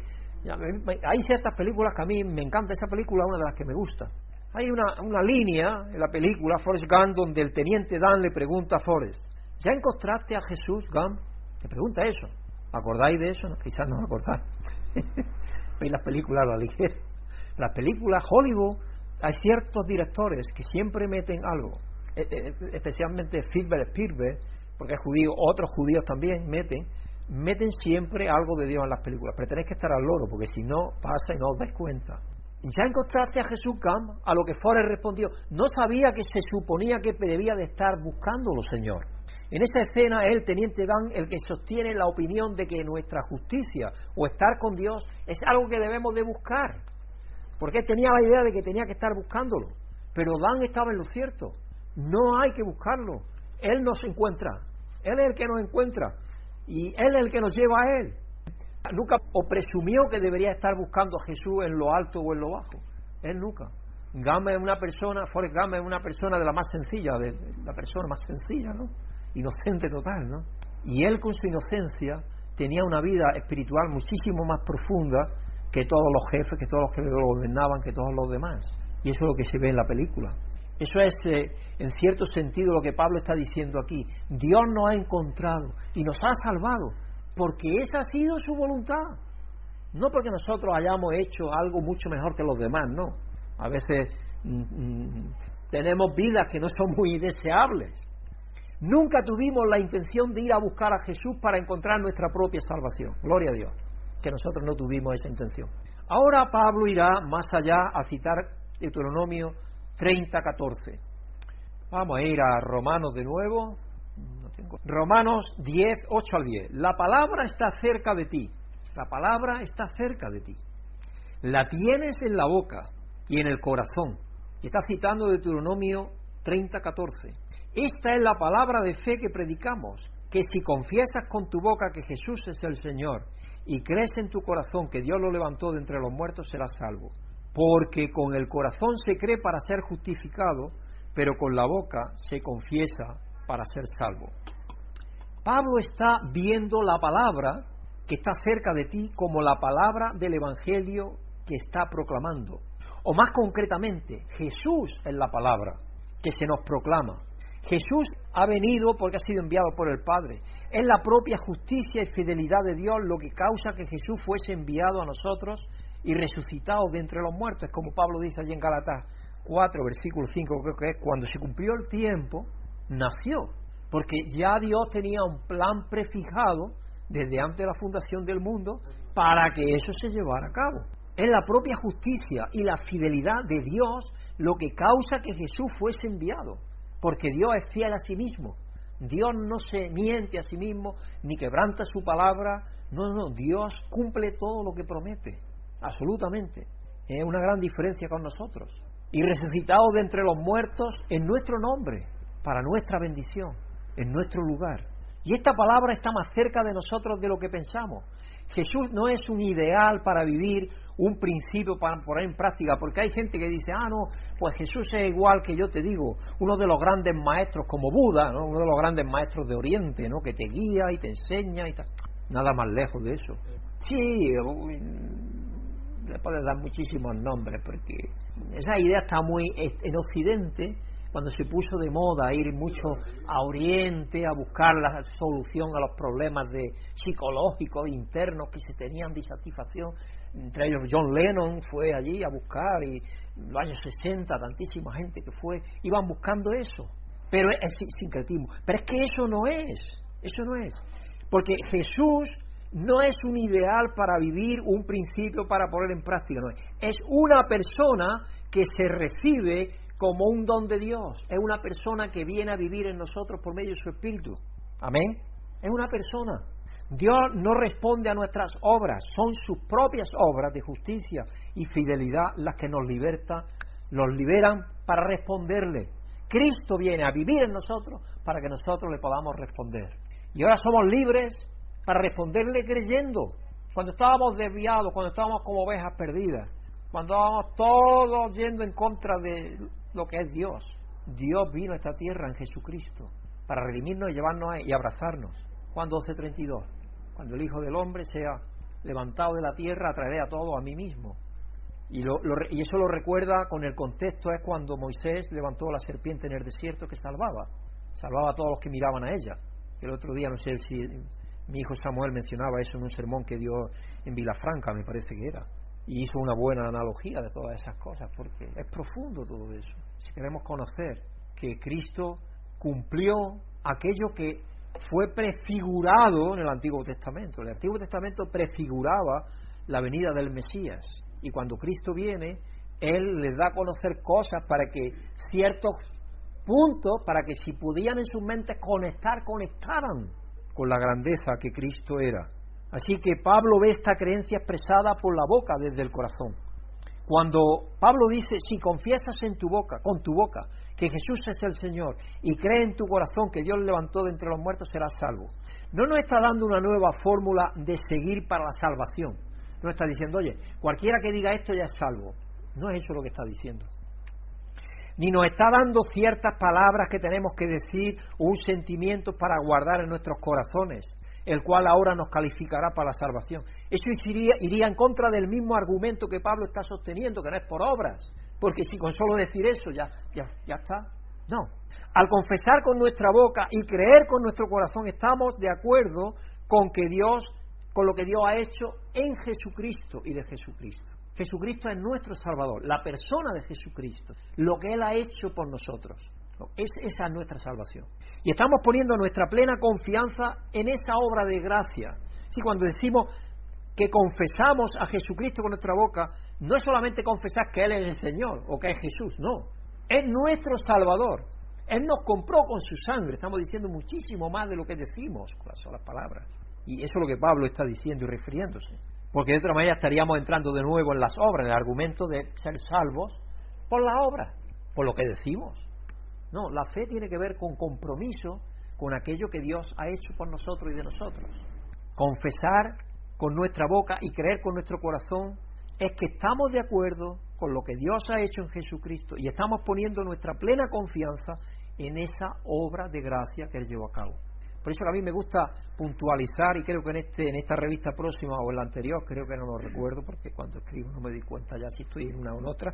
hay ciertas películas que a mí me encanta. Esa película una de las que me gusta. Hay una, una línea en la película Forrest Gump donde el teniente Dan le pregunta a Forrest: ¿Ya encontraste a Jesús, Gump? Le pregunta eso. ¿Acordáis de eso? quizás no acordáis. Veis las películas a la ligera. Las películas Hollywood, hay ciertos directores que siempre meten algo. E, e, especialmente Spielberg, Spielberg, porque es judío, otros judíos también meten meten siempre algo de Dios en las películas, pero tenéis que estar al loro, porque si no pasa y no os dais cuenta. Ya encontraste a Jesús Gam, a lo que Forrest respondió, no sabía que se suponía que debía de estar buscándolo, Señor. En esa escena el teniente Dan el que sostiene la opinión de que nuestra justicia o estar con Dios es algo que debemos de buscar. Porque él tenía la idea de que tenía que estar buscándolo. Pero Dan estaba en lo cierto. No hay que buscarlo. Él nos encuentra. Él es el que nos encuentra. Y Él es el que nos lleva a Él. Nunca o presumió que debería estar buscando a Jesús en lo alto o en lo bajo. Él nunca. Gama es una persona, Forrest Gama es una persona de la más sencilla, de la persona más sencilla, ¿no? Inocente total, ¿no? Y él con su inocencia tenía una vida espiritual muchísimo más profunda que todos los jefes, que todos los que lo gobernaban, que todos los demás. Y eso es lo que se ve en la película. Eso es, eh, en cierto sentido, lo que Pablo está diciendo aquí. Dios nos ha encontrado y nos ha salvado, porque esa ha sido su voluntad. No porque nosotros hayamos hecho algo mucho mejor que los demás, no. A veces mm, mm, tenemos vidas que no son muy deseables. Nunca tuvimos la intención de ir a buscar a Jesús para encontrar nuestra propia salvación. Gloria a Dios, que nosotros no tuvimos esa intención. Ahora Pablo irá más allá a citar Deuteronomio 30, 14. Vamos a ir a Romanos de nuevo. Romanos 10, 8 al 10. La palabra está cerca de ti. La palabra está cerca de ti. La tienes en la boca y en el corazón. Y está citando Deuteronomio 30, 14. Esta es la palabra de fe que predicamos, que si confiesas con tu boca que Jesús es el Señor y crees en tu corazón que Dios lo levantó de entre los muertos, serás salvo porque con el corazón se cree para ser justificado, pero con la boca se confiesa para ser salvo. Pablo está viendo la palabra que está cerca de ti como la palabra del Evangelio que está proclamando. O más concretamente, Jesús es la palabra que se nos proclama. Jesús ha venido porque ha sido enviado por el Padre. Es la propia justicia y fidelidad de Dios lo que causa que Jesús fuese enviado a nosotros y resucitado de entre los muertos, como Pablo dice allí en Galatás 4, versículo 5, creo que es, cuando se cumplió el tiempo, nació, porque ya Dios tenía un plan prefijado desde antes de la fundación del mundo para que eso se llevara a cabo. Es la propia justicia y la fidelidad de Dios lo que causa que Jesús fuese enviado, porque Dios es fiel a sí mismo. Dios no se miente a sí mismo ni quebranta su palabra. No, no, Dios cumple todo lo que promete absolutamente. Es una gran diferencia con nosotros. Y resucitado de entre los muertos en nuestro nombre, para nuestra bendición, en nuestro lugar. Y esta palabra está más cerca de nosotros de lo que pensamos. Jesús no es un ideal para vivir, un principio para poner en práctica, porque hay gente que dice, ah, no, pues Jesús es igual que yo te digo, uno de los grandes maestros como Buda, uno de los grandes maestros de Oriente, ¿no? que te guía y te enseña y tal. Nada más lejos de eso. Sí, le puedes dar muchísimos nombres, porque esa idea está muy en Occidente, cuando se puso de moda ir mucho a Oriente a buscar la solución a los problemas de psicológicos internos que se tenían de insatisfacción, entre ellos John Lennon fue allí a buscar y en los años 60 tantísima gente que fue, iban buscando eso, pero es sincretismo, pero es que eso no es, eso no es, porque Jesús no es un ideal para vivir, un principio para poner en práctica, no es. Una persona que se recibe como un don de Dios, es una persona que viene a vivir en nosotros por medio de su Espíritu. Amén. Es una persona. Dios no responde a nuestras obras, son sus propias obras de justicia y fidelidad las que nos libertan, nos liberan para responderle. Cristo viene a vivir en nosotros para que nosotros le podamos responder. Y ahora somos libres para responderle creyendo. Cuando estábamos desviados, cuando estábamos como ovejas perdidas, cuando estábamos todos yendo en contra de lo que es Dios, Dios vino a esta tierra en Jesucristo para redimirnos y llevarnos y abrazarnos. Juan 12:32. Cuando el Hijo del Hombre sea levantado de la tierra, atraeré a todos a mí mismo. Y, y eso lo recuerda con el contexto, es cuando Moisés levantó la serpiente en el desierto que salvaba. Salvaba a todos los que miraban a ella. El otro día, no sé si mi hijo Samuel mencionaba eso en un sermón que dio en Vilafranca, me parece que era. Y hizo una buena analogía de todas esas cosas, porque es profundo todo eso. Si queremos conocer que Cristo cumplió aquello que fue prefigurado en el Antiguo Testamento. El Antiguo Testamento prefiguraba la venida del Mesías. Y cuando Cristo viene, Él les da a conocer cosas para que ciertos puntos para que si podían en sus mentes conectar, conectaran con la grandeza que Cristo era. Así que Pablo ve esta creencia expresada por la boca desde el corazón. Cuando Pablo dice, si confiesas en tu boca, con tu boca, que Jesús es el Señor y cree en tu corazón que Dios levantó de entre los muertos, serás salvo. No nos está dando una nueva fórmula de seguir para la salvación. No está diciendo, oye, cualquiera que diga esto ya es salvo. No es eso lo que está diciendo. Ni nos está dando ciertas palabras que tenemos que decir o un sentimiento para guardar en nuestros corazones, el cual ahora nos calificará para la salvación. Eso iría, iría en contra del mismo argumento que Pablo está sosteniendo, que no es por obras, porque si con solo decir eso ya, ya, ya está. No. Al confesar con nuestra boca y creer con nuestro corazón, estamos de acuerdo con que Dios, con lo que Dios ha hecho en Jesucristo y de Jesucristo. Jesucristo es nuestro Salvador, la persona de Jesucristo, lo que Él ha hecho por nosotros. Es, esa es nuestra salvación. Y estamos poniendo nuestra plena confianza en esa obra de gracia. Si cuando decimos que confesamos a Jesucristo con nuestra boca, no es solamente confesar que Él es el Señor o que es Jesús, no. Es nuestro Salvador. Él nos compró con su sangre. Estamos diciendo muchísimo más de lo que decimos con las solas palabras. Y eso es lo que Pablo está diciendo y refiriéndose porque de otra manera estaríamos entrando de nuevo en las obras, en el argumento de ser salvos por la obra, por lo que decimos. No, la fe tiene que ver con compromiso con aquello que Dios ha hecho por nosotros y de nosotros. Confesar con nuestra boca y creer con nuestro corazón es que estamos de acuerdo con lo que Dios ha hecho en Jesucristo y estamos poniendo nuestra plena confianza en esa obra de gracia que Él llevó a cabo. Por eso que a mí me gusta puntualizar y creo que en, este, en esta revista próxima o en la anterior, creo que no lo recuerdo porque cuando escribo no me di cuenta ya si estoy en una o en otra,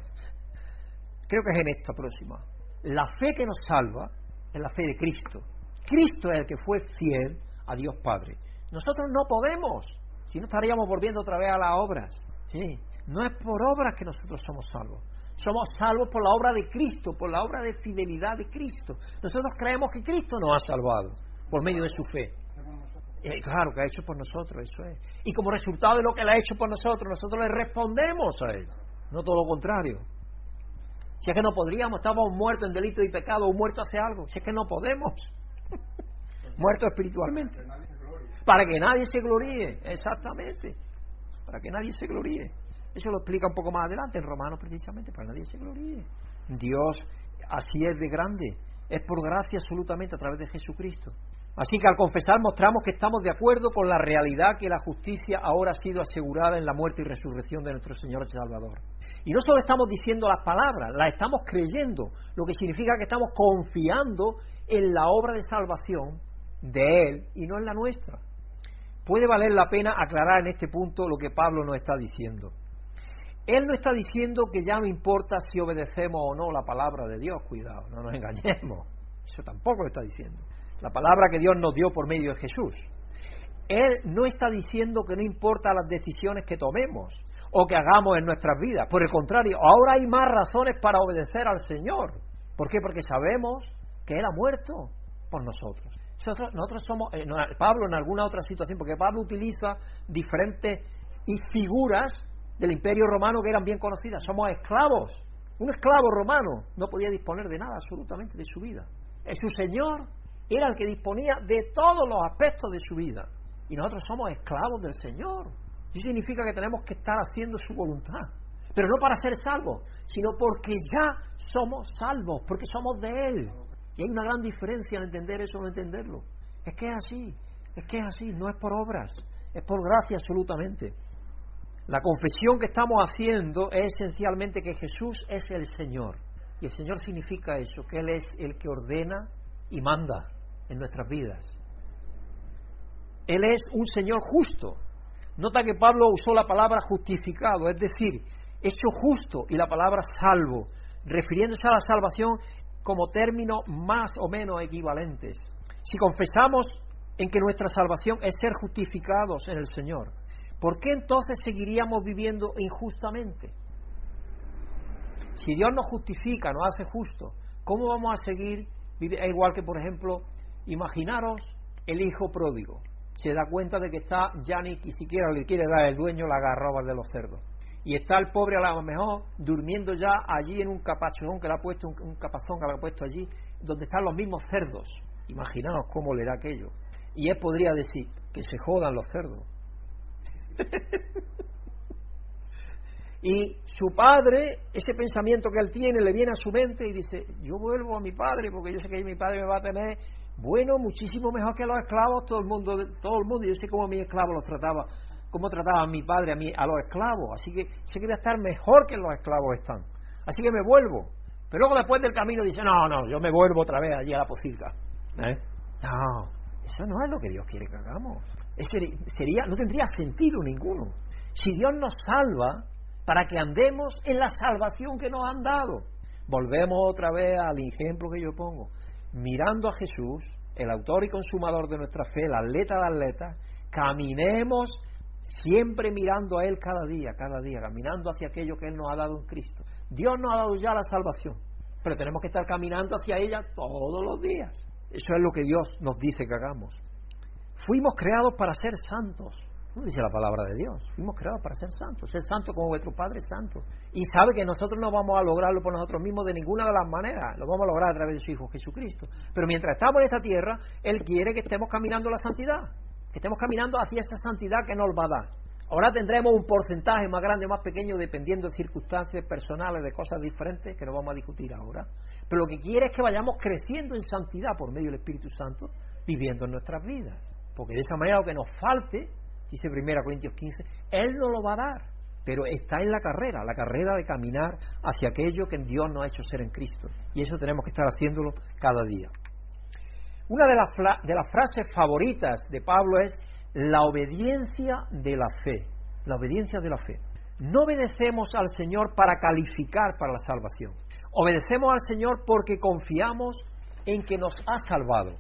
creo que es en esta próxima. La fe que nos salva es la fe de Cristo. Cristo es el que fue fiel a Dios Padre. Nosotros no podemos, si no estaríamos volviendo otra vez a las obras. ¿sí? No es por obras que nosotros somos salvos. Somos salvos por la obra de Cristo, por la obra de fidelidad de Cristo. Nosotros creemos que Cristo nos ha salvado por medio de su fe. Eh, claro, que ha hecho por nosotros, eso es. Y como resultado de lo que Él ha hecho por nosotros, nosotros le respondemos a Él, no todo lo contrario. Si es que no podríamos, estamos muertos en delito y pecado o muertos hace algo, si es que no podemos, muertos espiritualmente. Para que nadie se gloríe, exactamente, para que nadie se gloríe. Eso lo explica un poco más adelante en Romanos precisamente, para que nadie se gloríe. Dios así es de grande, es por gracia absolutamente a través de Jesucristo. Así que al confesar mostramos que estamos de acuerdo con la realidad que la justicia ahora ha sido asegurada en la muerte y resurrección de nuestro Señor Salvador. Y no solo estamos diciendo las palabras, las estamos creyendo, lo que significa que estamos confiando en la obra de salvación de Él y no en la nuestra. Puede valer la pena aclarar en este punto lo que Pablo nos está diciendo. Él no está diciendo que ya no importa si obedecemos o no la palabra de Dios, cuidado, no nos engañemos. Eso tampoco lo está diciendo la palabra que Dios nos dio por medio de Jesús. Él no está diciendo que no importa las decisiones que tomemos o que hagamos en nuestras vidas. Por el contrario, ahora hay más razones para obedecer al Señor. ¿Por qué? Porque sabemos que Él ha muerto por nosotros. Nosotros, somos, eh, Pablo en alguna otra situación, porque Pablo utiliza diferentes figuras del imperio romano que eran bien conocidas. Somos esclavos. Un esclavo romano no podía disponer de nada absolutamente de su vida. Es su Señor era el que disponía de todos los aspectos de su vida. Y nosotros somos esclavos del Señor. Eso significa que tenemos que estar haciendo su voluntad. Pero no para ser salvos, sino porque ya somos salvos, porque somos de Él. Y hay una gran diferencia en entender eso o no entenderlo. Es que es así, es que es así, no es por obras, es por gracia absolutamente. La confesión que estamos haciendo es esencialmente que Jesús es el Señor. Y el Señor significa eso, que Él es el que ordena y manda en nuestras vidas. Él es un Señor justo. Nota que Pablo usó la palabra justificado, es decir, hecho justo y la palabra salvo, refiriéndose a la salvación como términos más o menos equivalentes. Si confesamos en que nuestra salvación es ser justificados en el Señor, ¿por qué entonces seguiríamos viviendo injustamente? Si Dios nos justifica, nos hace justo, ¿cómo vamos a seguir? Igual que, por ejemplo, Imaginaros el hijo pródigo. Se da cuenta de que está ya ni siquiera le quiere dar el dueño la garroba de los cerdos. y está el pobre a lo mejor durmiendo ya allí en un capachón que le ha puesto, un, capazón que le ha puesto allí, donde están los mismos cerdos. Imaginaos cómo le da aquello. Y él podría decir, que se jodan los cerdos. y su padre, ese pensamiento que él tiene, le viene a su mente y dice, yo vuelvo a mi padre porque yo sé que mi padre me va a tener bueno, muchísimo mejor que los esclavos, todo el mundo, todo el mundo, yo sé cómo mi esclavo los trataba, cómo trataba a mi padre a, mí, a los esclavos, así que sé que voy a estar mejor que los esclavos están, así que me vuelvo. Pero luego después del camino dice, no, no, yo me vuelvo otra vez allí a la pocilga. ¿Eh? No, eso no es lo que Dios quiere que hagamos. sería, no tendría sentido ninguno. Si Dios nos salva, para que andemos en la salvación que nos han dado. Volvemos otra vez al ejemplo que yo pongo. Mirando a Jesús, el autor y consumador de nuestra fe, el atleta de atletas, caminemos siempre mirando a Él cada día, cada día, caminando hacia aquello que Él nos ha dado en Cristo. Dios nos ha dado ya la salvación, pero tenemos que estar caminando hacia ella todos los días. Eso es lo que Dios nos dice que hagamos. Fuimos creados para ser santos. No dice la palabra de Dios. Fuimos creados para ser santos. Ser santo como vuestro Padre es santo. Y sabe que nosotros no vamos a lograrlo por nosotros mismos de ninguna de las maneras. Lo vamos a lograr a través de su Hijo Jesucristo. Pero mientras estamos en esta tierra, Él quiere que estemos caminando la santidad. Que estemos caminando hacia esa santidad que nos va a dar. Ahora tendremos un porcentaje más grande o más pequeño dependiendo de circunstancias personales, de cosas diferentes que no vamos a discutir ahora. Pero lo que quiere es que vayamos creciendo en santidad por medio del Espíritu Santo, viviendo en nuestras vidas. Porque de esa manera lo que nos falte, dice 1 Corintios 15, Él no lo va a dar. Pero está en la carrera, la carrera de caminar hacia aquello que Dios nos ha hecho ser en Cristo. Y eso tenemos que estar haciéndolo cada día. Una de las, de las frases favoritas de Pablo es la obediencia de la fe. La obediencia de la fe. No obedecemos al Señor para calificar para la salvación. Obedecemos al Señor porque confiamos en que nos ha salvado.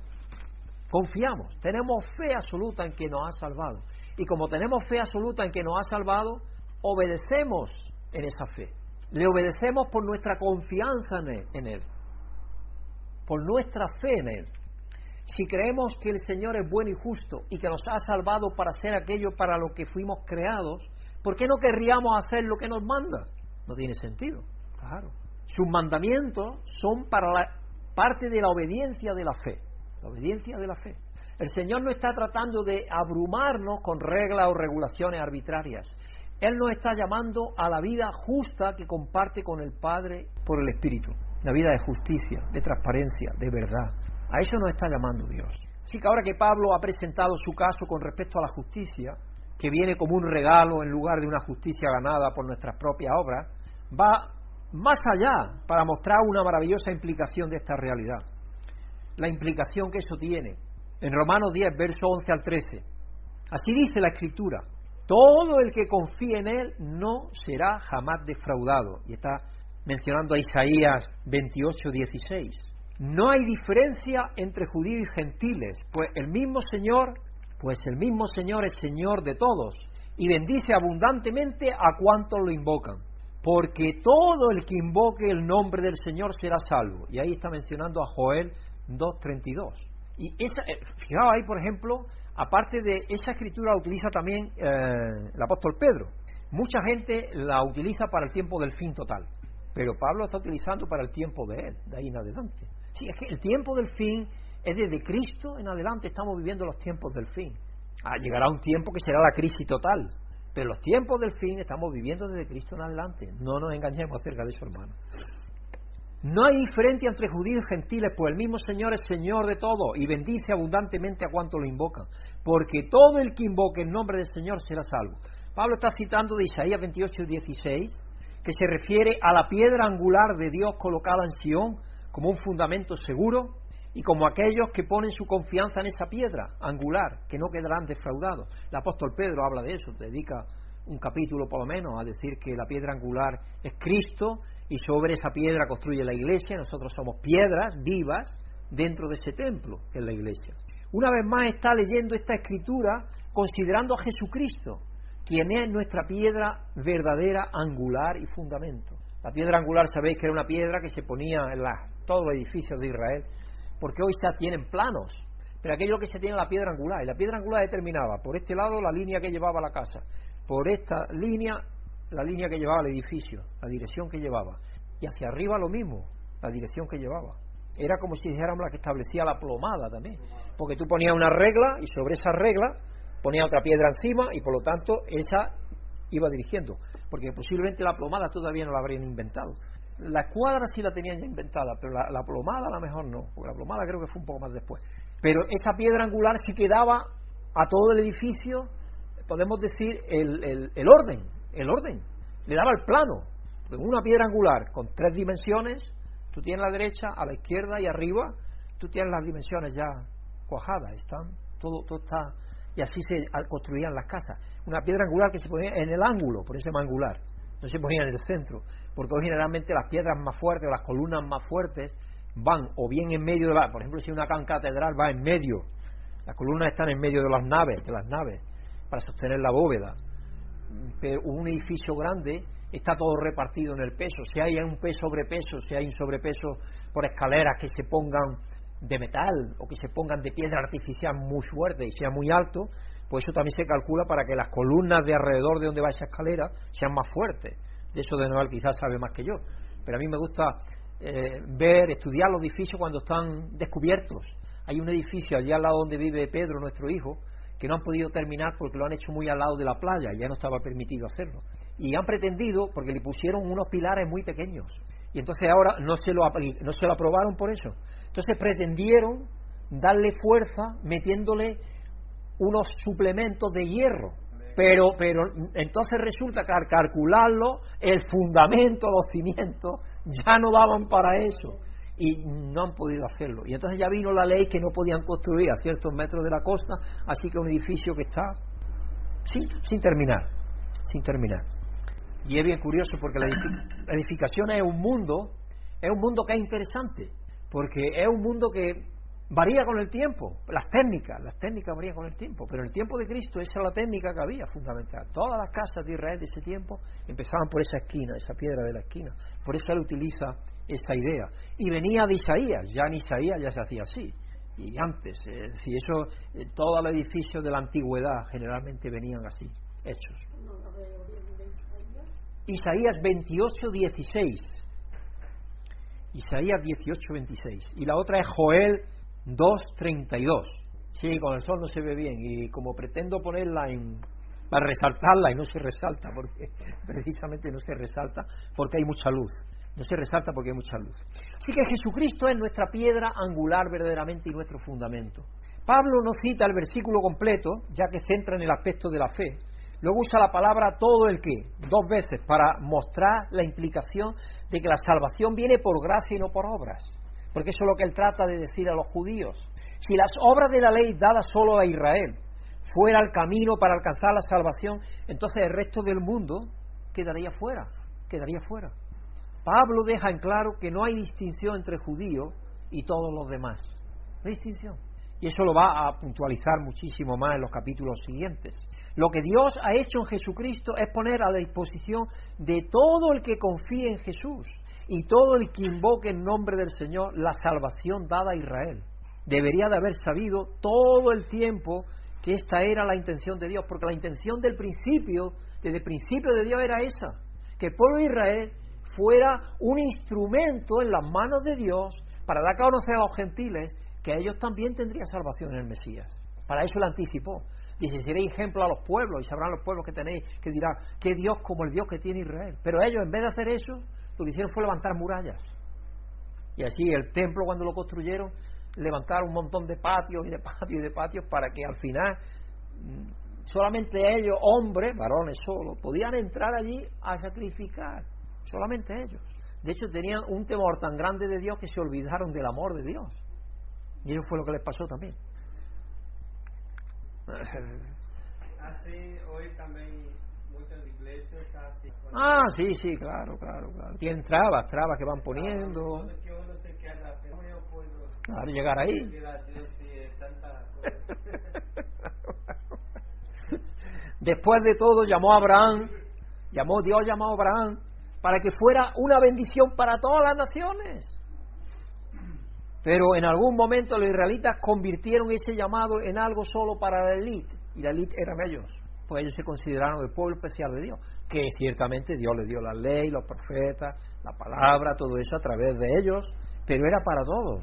Confiamos, tenemos fe absoluta en que nos ha salvado. Y como tenemos fe absoluta en que nos ha salvado, obedecemos en esa fe. Le obedecemos por nuestra confianza en él, por nuestra fe en Él. Si creemos que el Señor es bueno y justo y que nos ha salvado para hacer aquello para lo que fuimos creados, ¿por qué no querríamos hacer lo que nos manda? No tiene sentido, claro. Sus mandamientos son para la parte de la obediencia de la fe, la obediencia de la fe. El Señor no está tratando de abrumarnos con reglas o regulaciones arbitrarias. Él nos está llamando a la vida justa que comparte con el Padre por el Espíritu. La vida de justicia, de transparencia, de verdad, a eso nos está llamando Dios. Así que ahora que Pablo ha presentado su caso con respecto a la justicia, que viene como un regalo en lugar de una justicia ganada por nuestras propias obras, va más allá para mostrar una maravillosa implicación de esta realidad. La implicación que eso tiene. En Romanos 10, verso 11 al 13. Así dice la Escritura. Todo el que confíe en Él no será jamás defraudado. Y está mencionando a Isaías 28, 16. No hay diferencia entre judíos y gentiles, pues el mismo Señor, pues el mismo Señor es Señor de todos y bendice abundantemente a cuantos lo invocan. Porque todo el que invoque el nombre del Señor será salvo. Y ahí está mencionando a Joel 2.32. Y esa, eh, fijaos ahí, por ejemplo, aparte de esa escritura utiliza también eh, el apóstol Pedro. Mucha gente la utiliza para el tiempo del fin total, pero Pablo está utilizando para el tiempo de él, de ahí en adelante. Sí, es que el tiempo del fin es desde Cristo en adelante, estamos viviendo los tiempos del fin. Ah, llegará un tiempo que será la crisis total, pero los tiempos del fin estamos viviendo desde Cristo en adelante. No nos engañemos acerca de eso, hermano. No hay diferencia entre judíos y gentiles, pues el mismo Señor es Señor de todo y bendice abundantemente a cuantos lo invocan, porque todo el que invoque el nombre del Señor será salvo. Pablo está citando de Isaías 28 y 16, que se refiere a la piedra angular de Dios colocada en Sión, como un fundamento seguro y como aquellos que ponen su confianza en esa piedra angular, que no quedarán defraudados. El apóstol Pedro habla de eso, dedica un capítulo por lo menos a decir que la piedra angular es Cristo y sobre esa piedra construye la iglesia, nosotros somos piedras vivas dentro de ese templo que es la iglesia. Una vez más está leyendo esta escritura considerando a Jesucristo, quien es nuestra piedra verdadera, angular y fundamento. La piedra angular sabéis que era una piedra que se ponía en las todos los edificios de Israel, porque hoy ya tienen planos, pero aquello que se tiene la piedra angular, y la piedra angular determinaba por este lado la línea que llevaba la casa, por esta línea la línea que llevaba el edificio, la dirección que llevaba. Y hacia arriba lo mismo, la dirección que llevaba. Era como si dijéramos la que establecía la plomada también. Porque tú ponías una regla y sobre esa regla ponías otra piedra encima y por lo tanto esa iba dirigiendo. Porque posiblemente la plomada todavía no la habrían inventado. La escuadra sí la tenían ya inventada, pero la, plomada a lo mejor no, porque la plomada creo que fue un poco más después. Pero esa piedra angular sí quedaba a todo el edificio, podemos decir, el, el, orden, el orden, le daba el plano. una piedra angular con tres dimensiones, tú tienes a la derecha, a la izquierda y arriba, tú tienes las dimensiones ya cuajadas, están, todo, todo está, y así se construían las casas. Una piedra angular que se ponía en el ángulo, por eso es angular, no se ponía en el centro, porque generalmente las piedras más fuertes, las columnas más fuertes, van o bien en medio de la, por ejemplo, si una catedral va en medio, las columnas están en medio de las naves, de las naves, para sostener la bóveda. Pero un edificio grande está todo repartido en el peso. Si hay un peso sobrepeso, si hay un sobrepeso por escaleras que se pongan de metal o que se pongan de piedra artificial muy fuerte y sea muy alto, pues eso también se calcula para que las columnas de alrededor de donde va esa escalera sean más fuertes. De eso de Noel quizás sabe más que yo. Pero a mí me gusta eh, ver, estudiar los edificios cuando están descubiertos. Hay un edificio allí al lado donde vive Pedro, nuestro hijo, que no han podido terminar porque lo han hecho muy al lado de la playa, ya no estaba permitido hacerlo. Y han pretendido, porque le pusieron unos pilares muy pequeños, y entonces ahora no se lo, no se lo aprobaron por eso. Entonces pretendieron darle fuerza metiéndole unos suplementos de hierro pero, pero entonces resulta que al calcularlo, el fundamento, los cimientos, ya no daban para eso. Y no han podido hacerlo. Y entonces ya vino la ley que no podían construir a ciertos metros de la costa, así que un edificio que está sin, sin terminar, sin terminar. Y es bien curioso porque la edificación es un mundo, es un mundo que es interesante, porque es un mundo que varía con el tiempo, las técnicas, las técnicas varían con el tiempo, pero en el tiempo de Cristo esa es la técnica que había fundamental. Todas las casas de Israel de ese tiempo empezaban por esa esquina, esa piedra de la esquina. Por eso él utiliza esa idea. Y venía de Isaías, ya en Isaías ya se hacía así. Y antes, si eso, eh, todos los edificios de la antigüedad generalmente venían así, hechos. Isaías 28, 16. Isaías 18, 26. Y la otra es Joel 2.32. Sí, con el sol no se ve bien y como pretendo ponerla en para resaltarla y no se resalta porque precisamente no se resalta porque hay mucha luz. No se resalta porque hay mucha luz. Así que Jesucristo es nuestra piedra angular verdaderamente y nuestro fundamento. Pablo no cita el versículo completo, ya que centra en el aspecto de la fe. Luego usa la palabra todo el que, dos veces, para mostrar la implicación de que la salvación viene por gracia y no por obras porque eso es lo que él trata de decir a los judíos. Si las obras de la ley dadas solo a Israel fuera el camino para alcanzar la salvación, entonces el resto del mundo quedaría fuera, quedaría fuera. Pablo deja en claro que no hay distinción entre judíos y todos los demás. No hay distinción. Y eso lo va a puntualizar muchísimo más en los capítulos siguientes. Lo que Dios ha hecho en Jesucristo es poner a la disposición de todo el que confíe en Jesús y todo el que invoque en nombre del Señor la salvación dada a Israel. Debería de haber sabido todo el tiempo que esta era la intención de Dios, porque la intención del principio, desde el principio de Dios era esa, que el pueblo de Israel fuera un instrumento en las manos de Dios para dar a conocer a los gentiles que ellos también tendrían salvación en el Mesías. Para eso lo anticipó. Dice, seréis ejemplo a los pueblos y sabrán los pueblos que tenéis, que dirán, que Dios como el Dios que tiene Israel. Pero ellos, en vez de hacer eso, lo que hicieron fue levantar murallas. Y así el templo cuando lo construyeron, levantaron un montón de patios y de patios y de patios para que al final mm, solamente ellos, hombres, varones solo, podían entrar allí a sacrificar. Solamente ellos. De hecho, tenían un temor tan grande de Dios que se olvidaron del amor de Dios. Y eso fue lo que les pasó también. Así hoy también Ah, sí, sí, claro, claro, claro. Tienen trabas, trabas que van poniendo. Claro, llegar ahí. Después de todo llamó a Abraham, llamó Dios llamó a Abraham para que fuera una bendición para todas las naciones. Pero en algún momento los israelitas convirtieron ese llamado en algo solo para la élite, y la élite eran ellos, pues ellos se consideraron el pueblo especial de Dios que ciertamente Dios le dio la ley, los profetas, la palabra, todo eso a través de ellos, pero era para todos,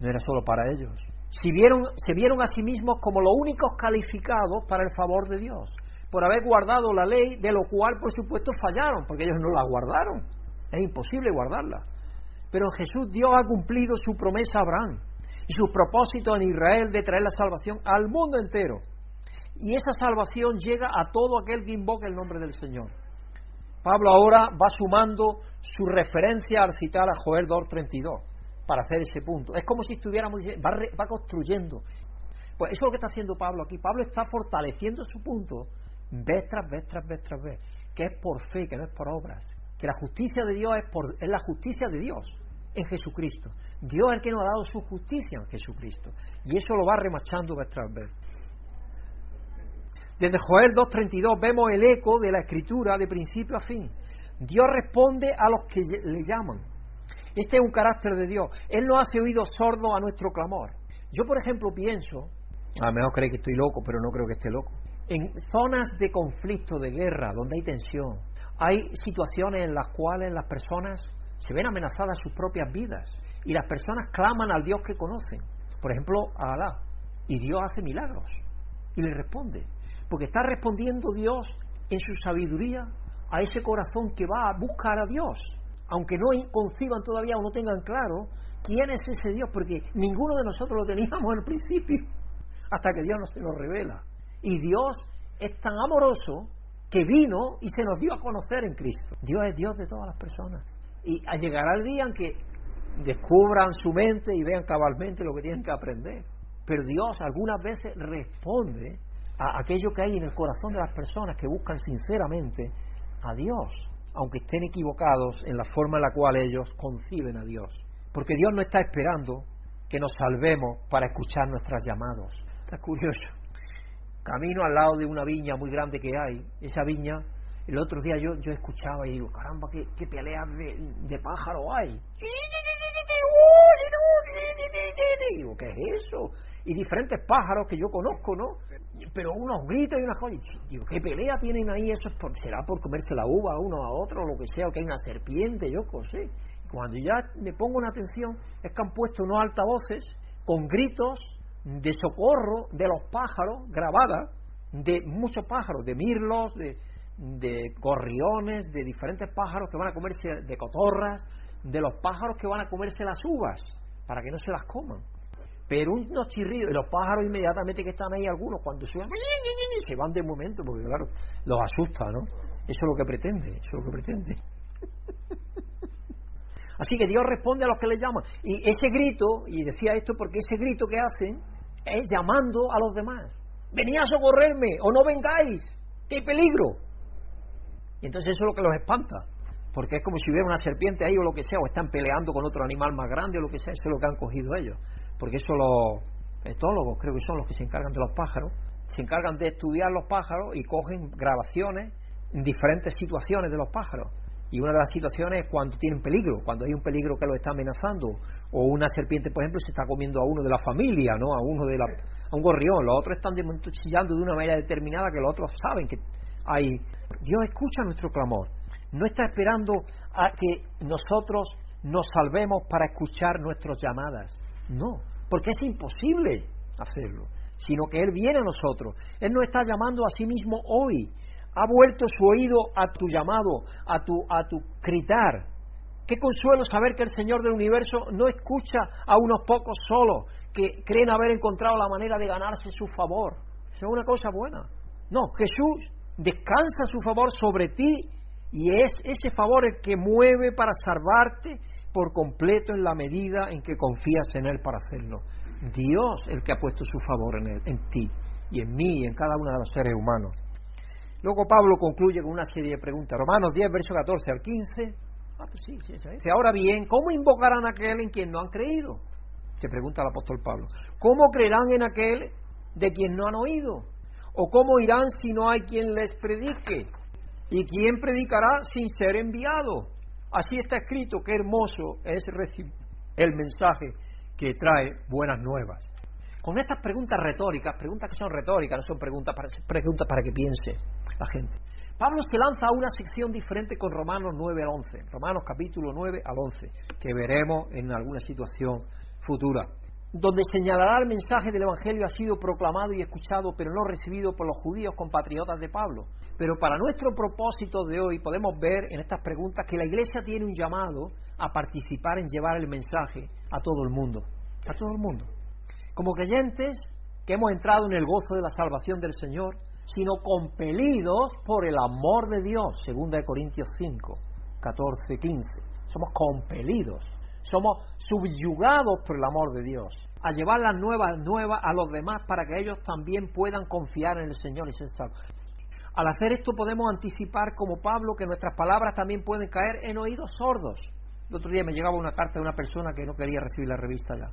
no era solo para ellos. Se vieron, se vieron a sí mismos como los únicos calificados para el favor de Dios, por haber guardado la ley, de lo cual por supuesto fallaron, porque ellos no la guardaron. Es imposible guardarla. Pero Jesús Dios ha cumplido su promesa a Abraham y su propósito en Israel de traer la salvación al mundo entero. Y esa salvación llega a todo aquel que invoque el nombre del Señor. Pablo ahora va sumando su referencia al citar a Joel 2.32 para hacer ese punto. Es como si estuviéramos va, va construyendo. Pues eso es lo que está haciendo Pablo aquí. Pablo está fortaleciendo su punto vez tras vez tras vez tras vez, que es por fe, que no es por obras. Que la justicia de Dios es, por, es la justicia de Dios en Jesucristo. Dios es el que nos ha dado su justicia en Jesucristo. Y eso lo va remachando vez tras vez. Desde Joel 2.32 vemos el eco de la escritura de principio a fin. Dios responde a los que le llaman. Este es un carácter de Dios. Él no hace oídos sordos a nuestro clamor. Yo, por ejemplo, pienso, a lo mejor cree que estoy loco, pero no creo que esté loco. En zonas de conflicto, de guerra, donde hay tensión, hay situaciones en las cuales las personas se ven amenazadas sus propias vidas y las personas claman al Dios que conocen, por ejemplo, a Alá, y Dios hace milagros y le responde, porque está respondiendo Dios en su sabiduría a ese corazón que va a buscar a Dios, aunque no conciban todavía o no tengan claro quién es ese Dios, porque ninguno de nosotros lo teníamos al principio, hasta que Dios no se nos revela. Y Dios es tan amoroso que vino y se nos dio a conocer en Cristo. Dios es Dios de todas las personas. Y llegará el día en que descubran su mente y vean cabalmente lo que tienen que aprender. Pero Dios algunas veces responde a aquello que hay en el corazón de las personas que buscan sinceramente a Dios, aunque estén equivocados en la forma en la cual ellos conciben a Dios. Porque Dios no está esperando que nos salvemos para escuchar nuestros llamados. Está curioso. Camino al lado de una viña muy grande que hay. Esa viña, el otro día yo, yo escuchaba y digo, caramba, qué, qué peleas de, de pájaro hay. Digo, ¿qué es eso? Y diferentes pájaros que yo conozco, ¿no? Pero unos gritos y unas cosas. Digo, ¿qué pelea tienen ahí? ¿Eso es por, será por comerse la uva uno a otro, o lo que sea, o que hay una serpiente, yo qué sé. Cuando ya me pongo una atención, es que han puesto unos altavoces con gritos de socorro de los pájaros, grabadas, de muchos pájaros, de mirlos, de, de gorriones, de diferentes pájaros que van a comerse, de cotorras, de los pájaros que van a comerse las uvas, para que no se las coman. Pero unos chirridos, y los pájaros inmediatamente que están ahí, algunos cuando suben, se van de momento, porque claro, los asusta, ¿no? Eso es lo que pretende, eso es lo que pretende. Así que Dios responde a los que le llaman. Y ese grito, y decía esto porque ese grito que hacen es llamando a los demás. Venid a socorrerme o no vengáis, que peligro. Y entonces eso es lo que los espanta, porque es como si hubiera una serpiente ahí o lo que sea, o están peleando con otro animal más grande o lo que sea, eso es lo que han cogido ellos. Porque eso los etólogos creo que son los que se encargan de los pájaros, se encargan de estudiar los pájaros y cogen grabaciones en diferentes situaciones de los pájaros. Y una de las situaciones es cuando tienen peligro, cuando hay un peligro que los está amenazando, o una serpiente, por ejemplo, se está comiendo a uno de la familia, ¿no? A uno de la, a un gorrión. Los otros están chillando de una manera determinada que los otros saben que hay. Dios escucha nuestro clamor. No está esperando a que nosotros nos salvemos para escuchar nuestras llamadas. No, porque es imposible hacerlo, sino que Él viene a nosotros. Él nos está llamando a sí mismo hoy ha vuelto su oído a tu llamado, a tu, a tu gritar. Qué consuelo saber que el Señor del universo no escucha a unos pocos solos que creen haber encontrado la manera de ganarse su favor. Eso es una cosa buena. No, Jesús descansa su favor sobre ti y es ese favor el que mueve para salvarte por completo en la medida en que confías en Él para hacerlo. Dios el que ha puesto su favor en, él, en ti y en mí y en cada uno de los seres humanos. Luego Pablo concluye con una serie de preguntas. Romanos 10, verso 14 al 15. Ah, pues sí, sí, sí. Ahora bien, ¿cómo invocarán a aquel en quien no han creído? Se pregunta el apóstol Pablo. ¿Cómo creerán en aquel de quien no han oído? ¿O cómo irán si no hay quien les predique? ¿Y quién predicará sin ser enviado? Así está escrito, qué hermoso es el mensaje que trae buenas nuevas con estas preguntas retóricas, preguntas que son retóricas, no son preguntas para, preguntas para que piense la gente. Pablo se lanza a una sección diferente con Romanos 9 al 11, Romanos capítulo 9 al 11, que veremos en alguna situación futura, donde señalará el mensaje del Evangelio ha sido proclamado y escuchado, pero no recibido por los judíos compatriotas de Pablo. Pero para nuestro propósito de hoy podemos ver en estas preguntas que la Iglesia tiene un llamado a participar en llevar el mensaje a todo el mundo, a todo el mundo. Como creyentes que hemos entrado en el gozo de la salvación del Señor, sino compelidos por el amor de Dios, 2 Corintios 5, 14, 15. Somos compelidos, somos subyugados por el amor de Dios, a llevar las nuevas nuevas a los demás para que ellos también puedan confiar en el Señor y ser salvos. Al hacer esto podemos anticipar como Pablo que nuestras palabras también pueden caer en oídos sordos. El otro día me llegaba una carta de una persona que no quería recibir la revista ya.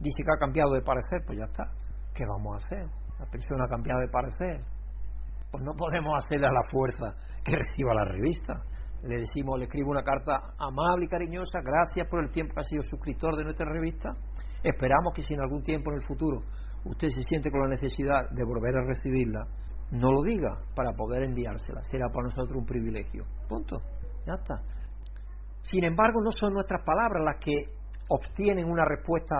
Dice que ha cambiado de parecer, pues ya está. ¿Qué vamos a hacer? La persona ha cambiado de parecer. Pues no podemos hacerle a la fuerza que reciba la revista. Le decimos, le escribo una carta amable y cariñosa, gracias por el tiempo que ha sido suscriptor de nuestra revista. Esperamos que si en algún tiempo en el futuro usted se siente con la necesidad de volver a recibirla, no lo diga para poder enviársela. Será para nosotros un privilegio. Punto. Ya está. Sin embargo, no son nuestras palabras las que obtienen una respuesta,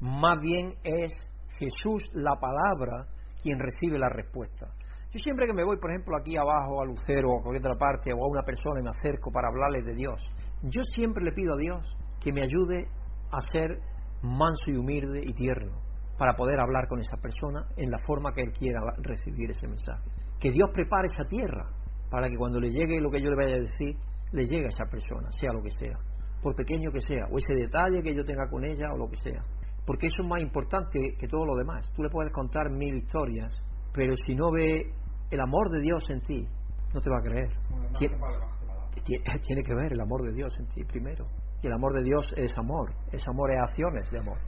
más bien es Jesús la palabra quien recibe la respuesta. Yo siempre que me voy, por ejemplo, aquí abajo a Lucero o a cualquier otra parte o a una persona y me acerco para hablarles de Dios, yo siempre le pido a Dios que me ayude a ser manso y humilde y tierno para poder hablar con esa persona en la forma que él quiera recibir ese mensaje. Que Dios prepare esa tierra para que cuando le llegue lo que yo le vaya a decir, le llegue a esa persona, sea lo que sea, por pequeño que sea, o ese detalle que yo tenga con ella o lo que sea. Porque eso es más importante que todo lo demás. Tú le puedes contar mil historias, pero si no ve el amor de Dios en ti, no te va a creer. Tiene, que ver el amor de Dios en ti primero. Y el amor de Dios es amor, es amor, es acciones de amor.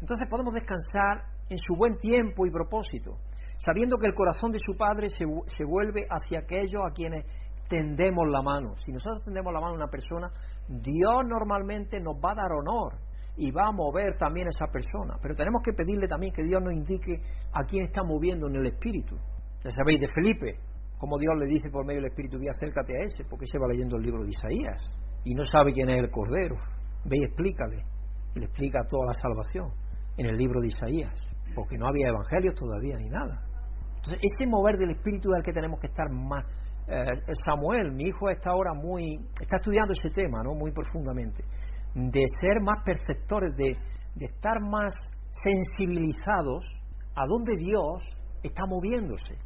Entonces podemos descansar en su buen tiempo y propósito, sabiendo que el corazón de su Padre se, se vuelve hacia aquellos a quienes tendemos la mano. Si nosotros tendemos la mano a una persona, Dios normalmente nos va a dar honor y va a mover también a esa persona. Pero tenemos que pedirle también que Dios nos indique a quién está moviendo en el Espíritu. Ya sabéis de Felipe, como Dios le dice por medio del Espíritu, ve acércate a ese, porque se va leyendo el libro de Isaías y no sabe quién es el Cordero. Ve y explícale. Y le explica toda la salvación en el libro de Isaías, porque no había evangelios todavía ni nada. Entonces, ese mover del espíritu es el que tenemos que estar más. Eh, Samuel, mi hijo, está ahora muy. está estudiando ese tema, ¿no? Muy profundamente. De ser más perceptores, de, de estar más sensibilizados a dónde Dios está moviéndose.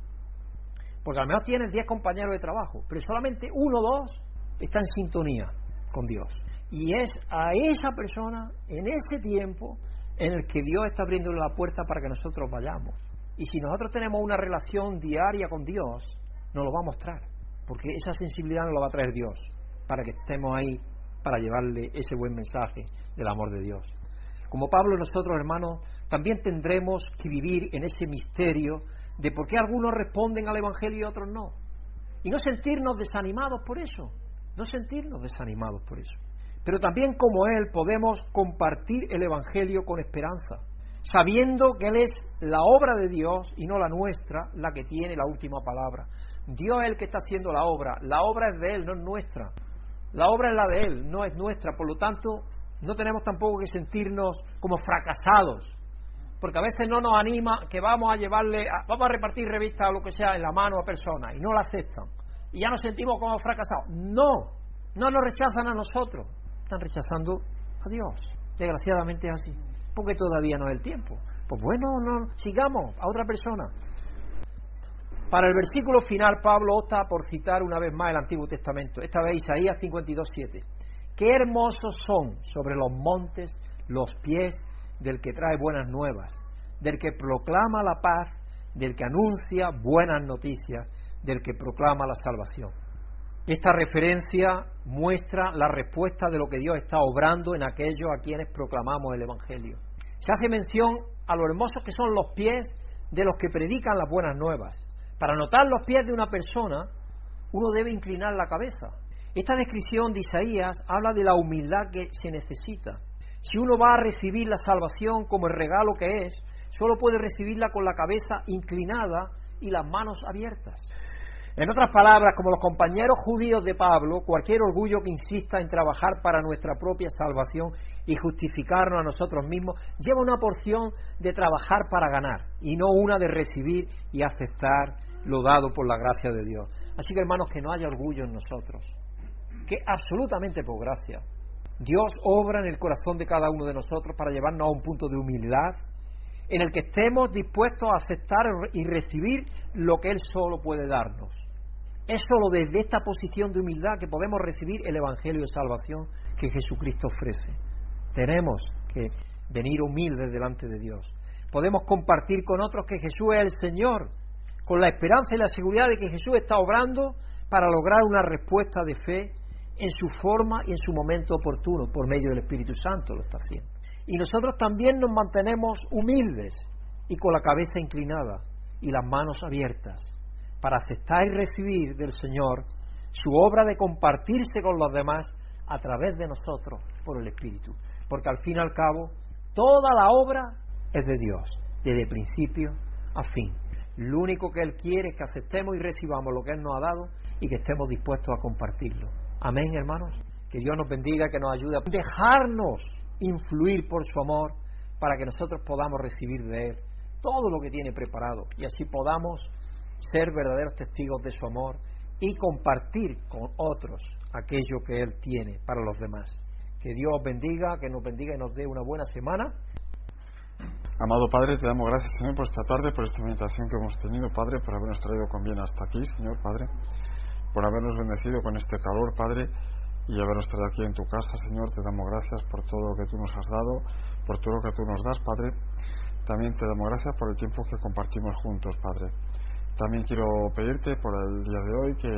Porque al menos tienes 10 compañeros de trabajo, pero solamente uno o dos está en sintonía con Dios. Y es a esa persona, en ese tiempo, en el que Dios está abriendo la puerta para que nosotros vayamos. Y si nosotros tenemos una relación diaria con Dios, nos lo va a mostrar, porque esa sensibilidad nos la va a traer Dios, para que estemos ahí para llevarle ese buen mensaje del amor de Dios. Como Pablo, nosotros, hermanos, también tendremos que vivir en ese misterio de por qué algunos responden al Evangelio y otros no. Y no sentirnos desanimados por eso, no sentirnos desanimados por eso. Pero también como Él podemos compartir el Evangelio con esperanza, sabiendo que Él es la obra de Dios y no la nuestra la que tiene la última palabra. Dios es el que está haciendo la obra, la obra es de Él, no es nuestra. La obra es la de Él, no es nuestra, por lo tanto no tenemos tampoco que sentirnos como fracasados, porque a veces no nos anima que vamos a llevarle, vamos a repartir revistas o lo que sea en la mano a personas y no la aceptan y ya nos sentimos como fracasados. No, no nos rechazan a nosotros, están rechazando a Dios. Desgraciadamente es así, porque todavía no es el tiempo. Pues bueno, no, sigamos a otra persona. Para el versículo final, Pablo opta por citar una vez más el Antiguo Testamento, esta vez Isaías 52.7. Qué hermosos son sobre los montes los pies del que trae buenas nuevas, del que proclama la paz, del que anuncia buenas noticias, del que proclama la salvación. Esta referencia muestra la respuesta de lo que Dios está obrando en aquellos a quienes proclamamos el Evangelio. Se hace mención a lo hermosos que son los pies de los que predican las buenas nuevas. Para notar los pies de una persona, uno debe inclinar la cabeza. Esta descripción de Isaías habla de la humildad que se necesita. Si uno va a recibir la salvación como el regalo que es, solo puede recibirla con la cabeza inclinada y las manos abiertas. En otras palabras, como los compañeros judíos de Pablo, cualquier orgullo que insista en trabajar para nuestra propia salvación y justificarnos a nosotros mismos, lleva una porción de trabajar para ganar y no una de recibir y aceptar lo dado por la gracia de Dios. Así que hermanos, que no haya orgullo en nosotros, que absolutamente por gracia. Dios obra en el corazón de cada uno de nosotros para llevarnos a un punto de humildad en el que estemos dispuestos a aceptar y recibir lo que Él solo puede darnos. Es solo desde esta posición de humildad que podemos recibir el Evangelio de salvación que Jesucristo ofrece. Tenemos que venir humildes delante de Dios. Podemos compartir con otros que Jesús es el Señor, con la esperanza y la seguridad de que Jesús está obrando para lograr una respuesta de fe en su forma y en su momento oportuno, por medio del Espíritu Santo lo está haciendo. Y nosotros también nos mantenemos humildes y con la cabeza inclinada y las manos abiertas para aceptar y recibir del Señor su obra de compartirse con los demás a través de nosotros por el Espíritu. Porque al fin y al cabo, toda la obra es de Dios, desde principio a fin. Lo único que Él quiere es que aceptemos y recibamos lo que Él nos ha dado y que estemos dispuestos a compartirlo. Amén, hermanos. Que Dios nos bendiga, que nos ayude a dejarnos influir por su amor para que nosotros podamos recibir de Él todo lo que tiene preparado y así podamos ser verdaderos testigos de su amor y compartir con otros aquello que Él tiene para los demás. Que Dios bendiga, que nos bendiga y nos dé una buena semana. Amado Padre, te damos gracias, Señor, por esta tarde, por esta meditación que hemos tenido, Padre, por habernos traído con bien hasta aquí, Señor, Padre, por habernos bendecido con este calor, Padre, y habernos traído aquí en tu casa, Señor. Te damos gracias por todo lo que tú nos has dado, por todo lo que tú nos das, Padre. También te damos gracias por el tiempo que compartimos juntos, Padre. También quiero pedirte por el día de hoy que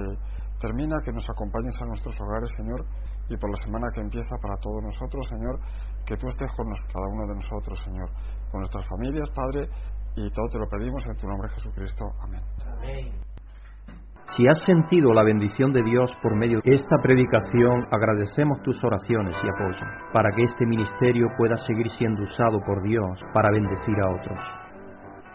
termina, que nos acompañes a nuestros hogares, Señor, y por la semana que empieza para todos nosotros, Señor, que tú estés con cada uno de nosotros, Señor, con nuestras familias, Padre, y todo te lo pedimos en tu nombre, Jesucristo. Amén. Amén. Si has sentido la bendición de Dios por medio de esta predicación, agradecemos tus oraciones y apoyo para que este ministerio pueda seguir siendo usado por Dios para bendecir a otros.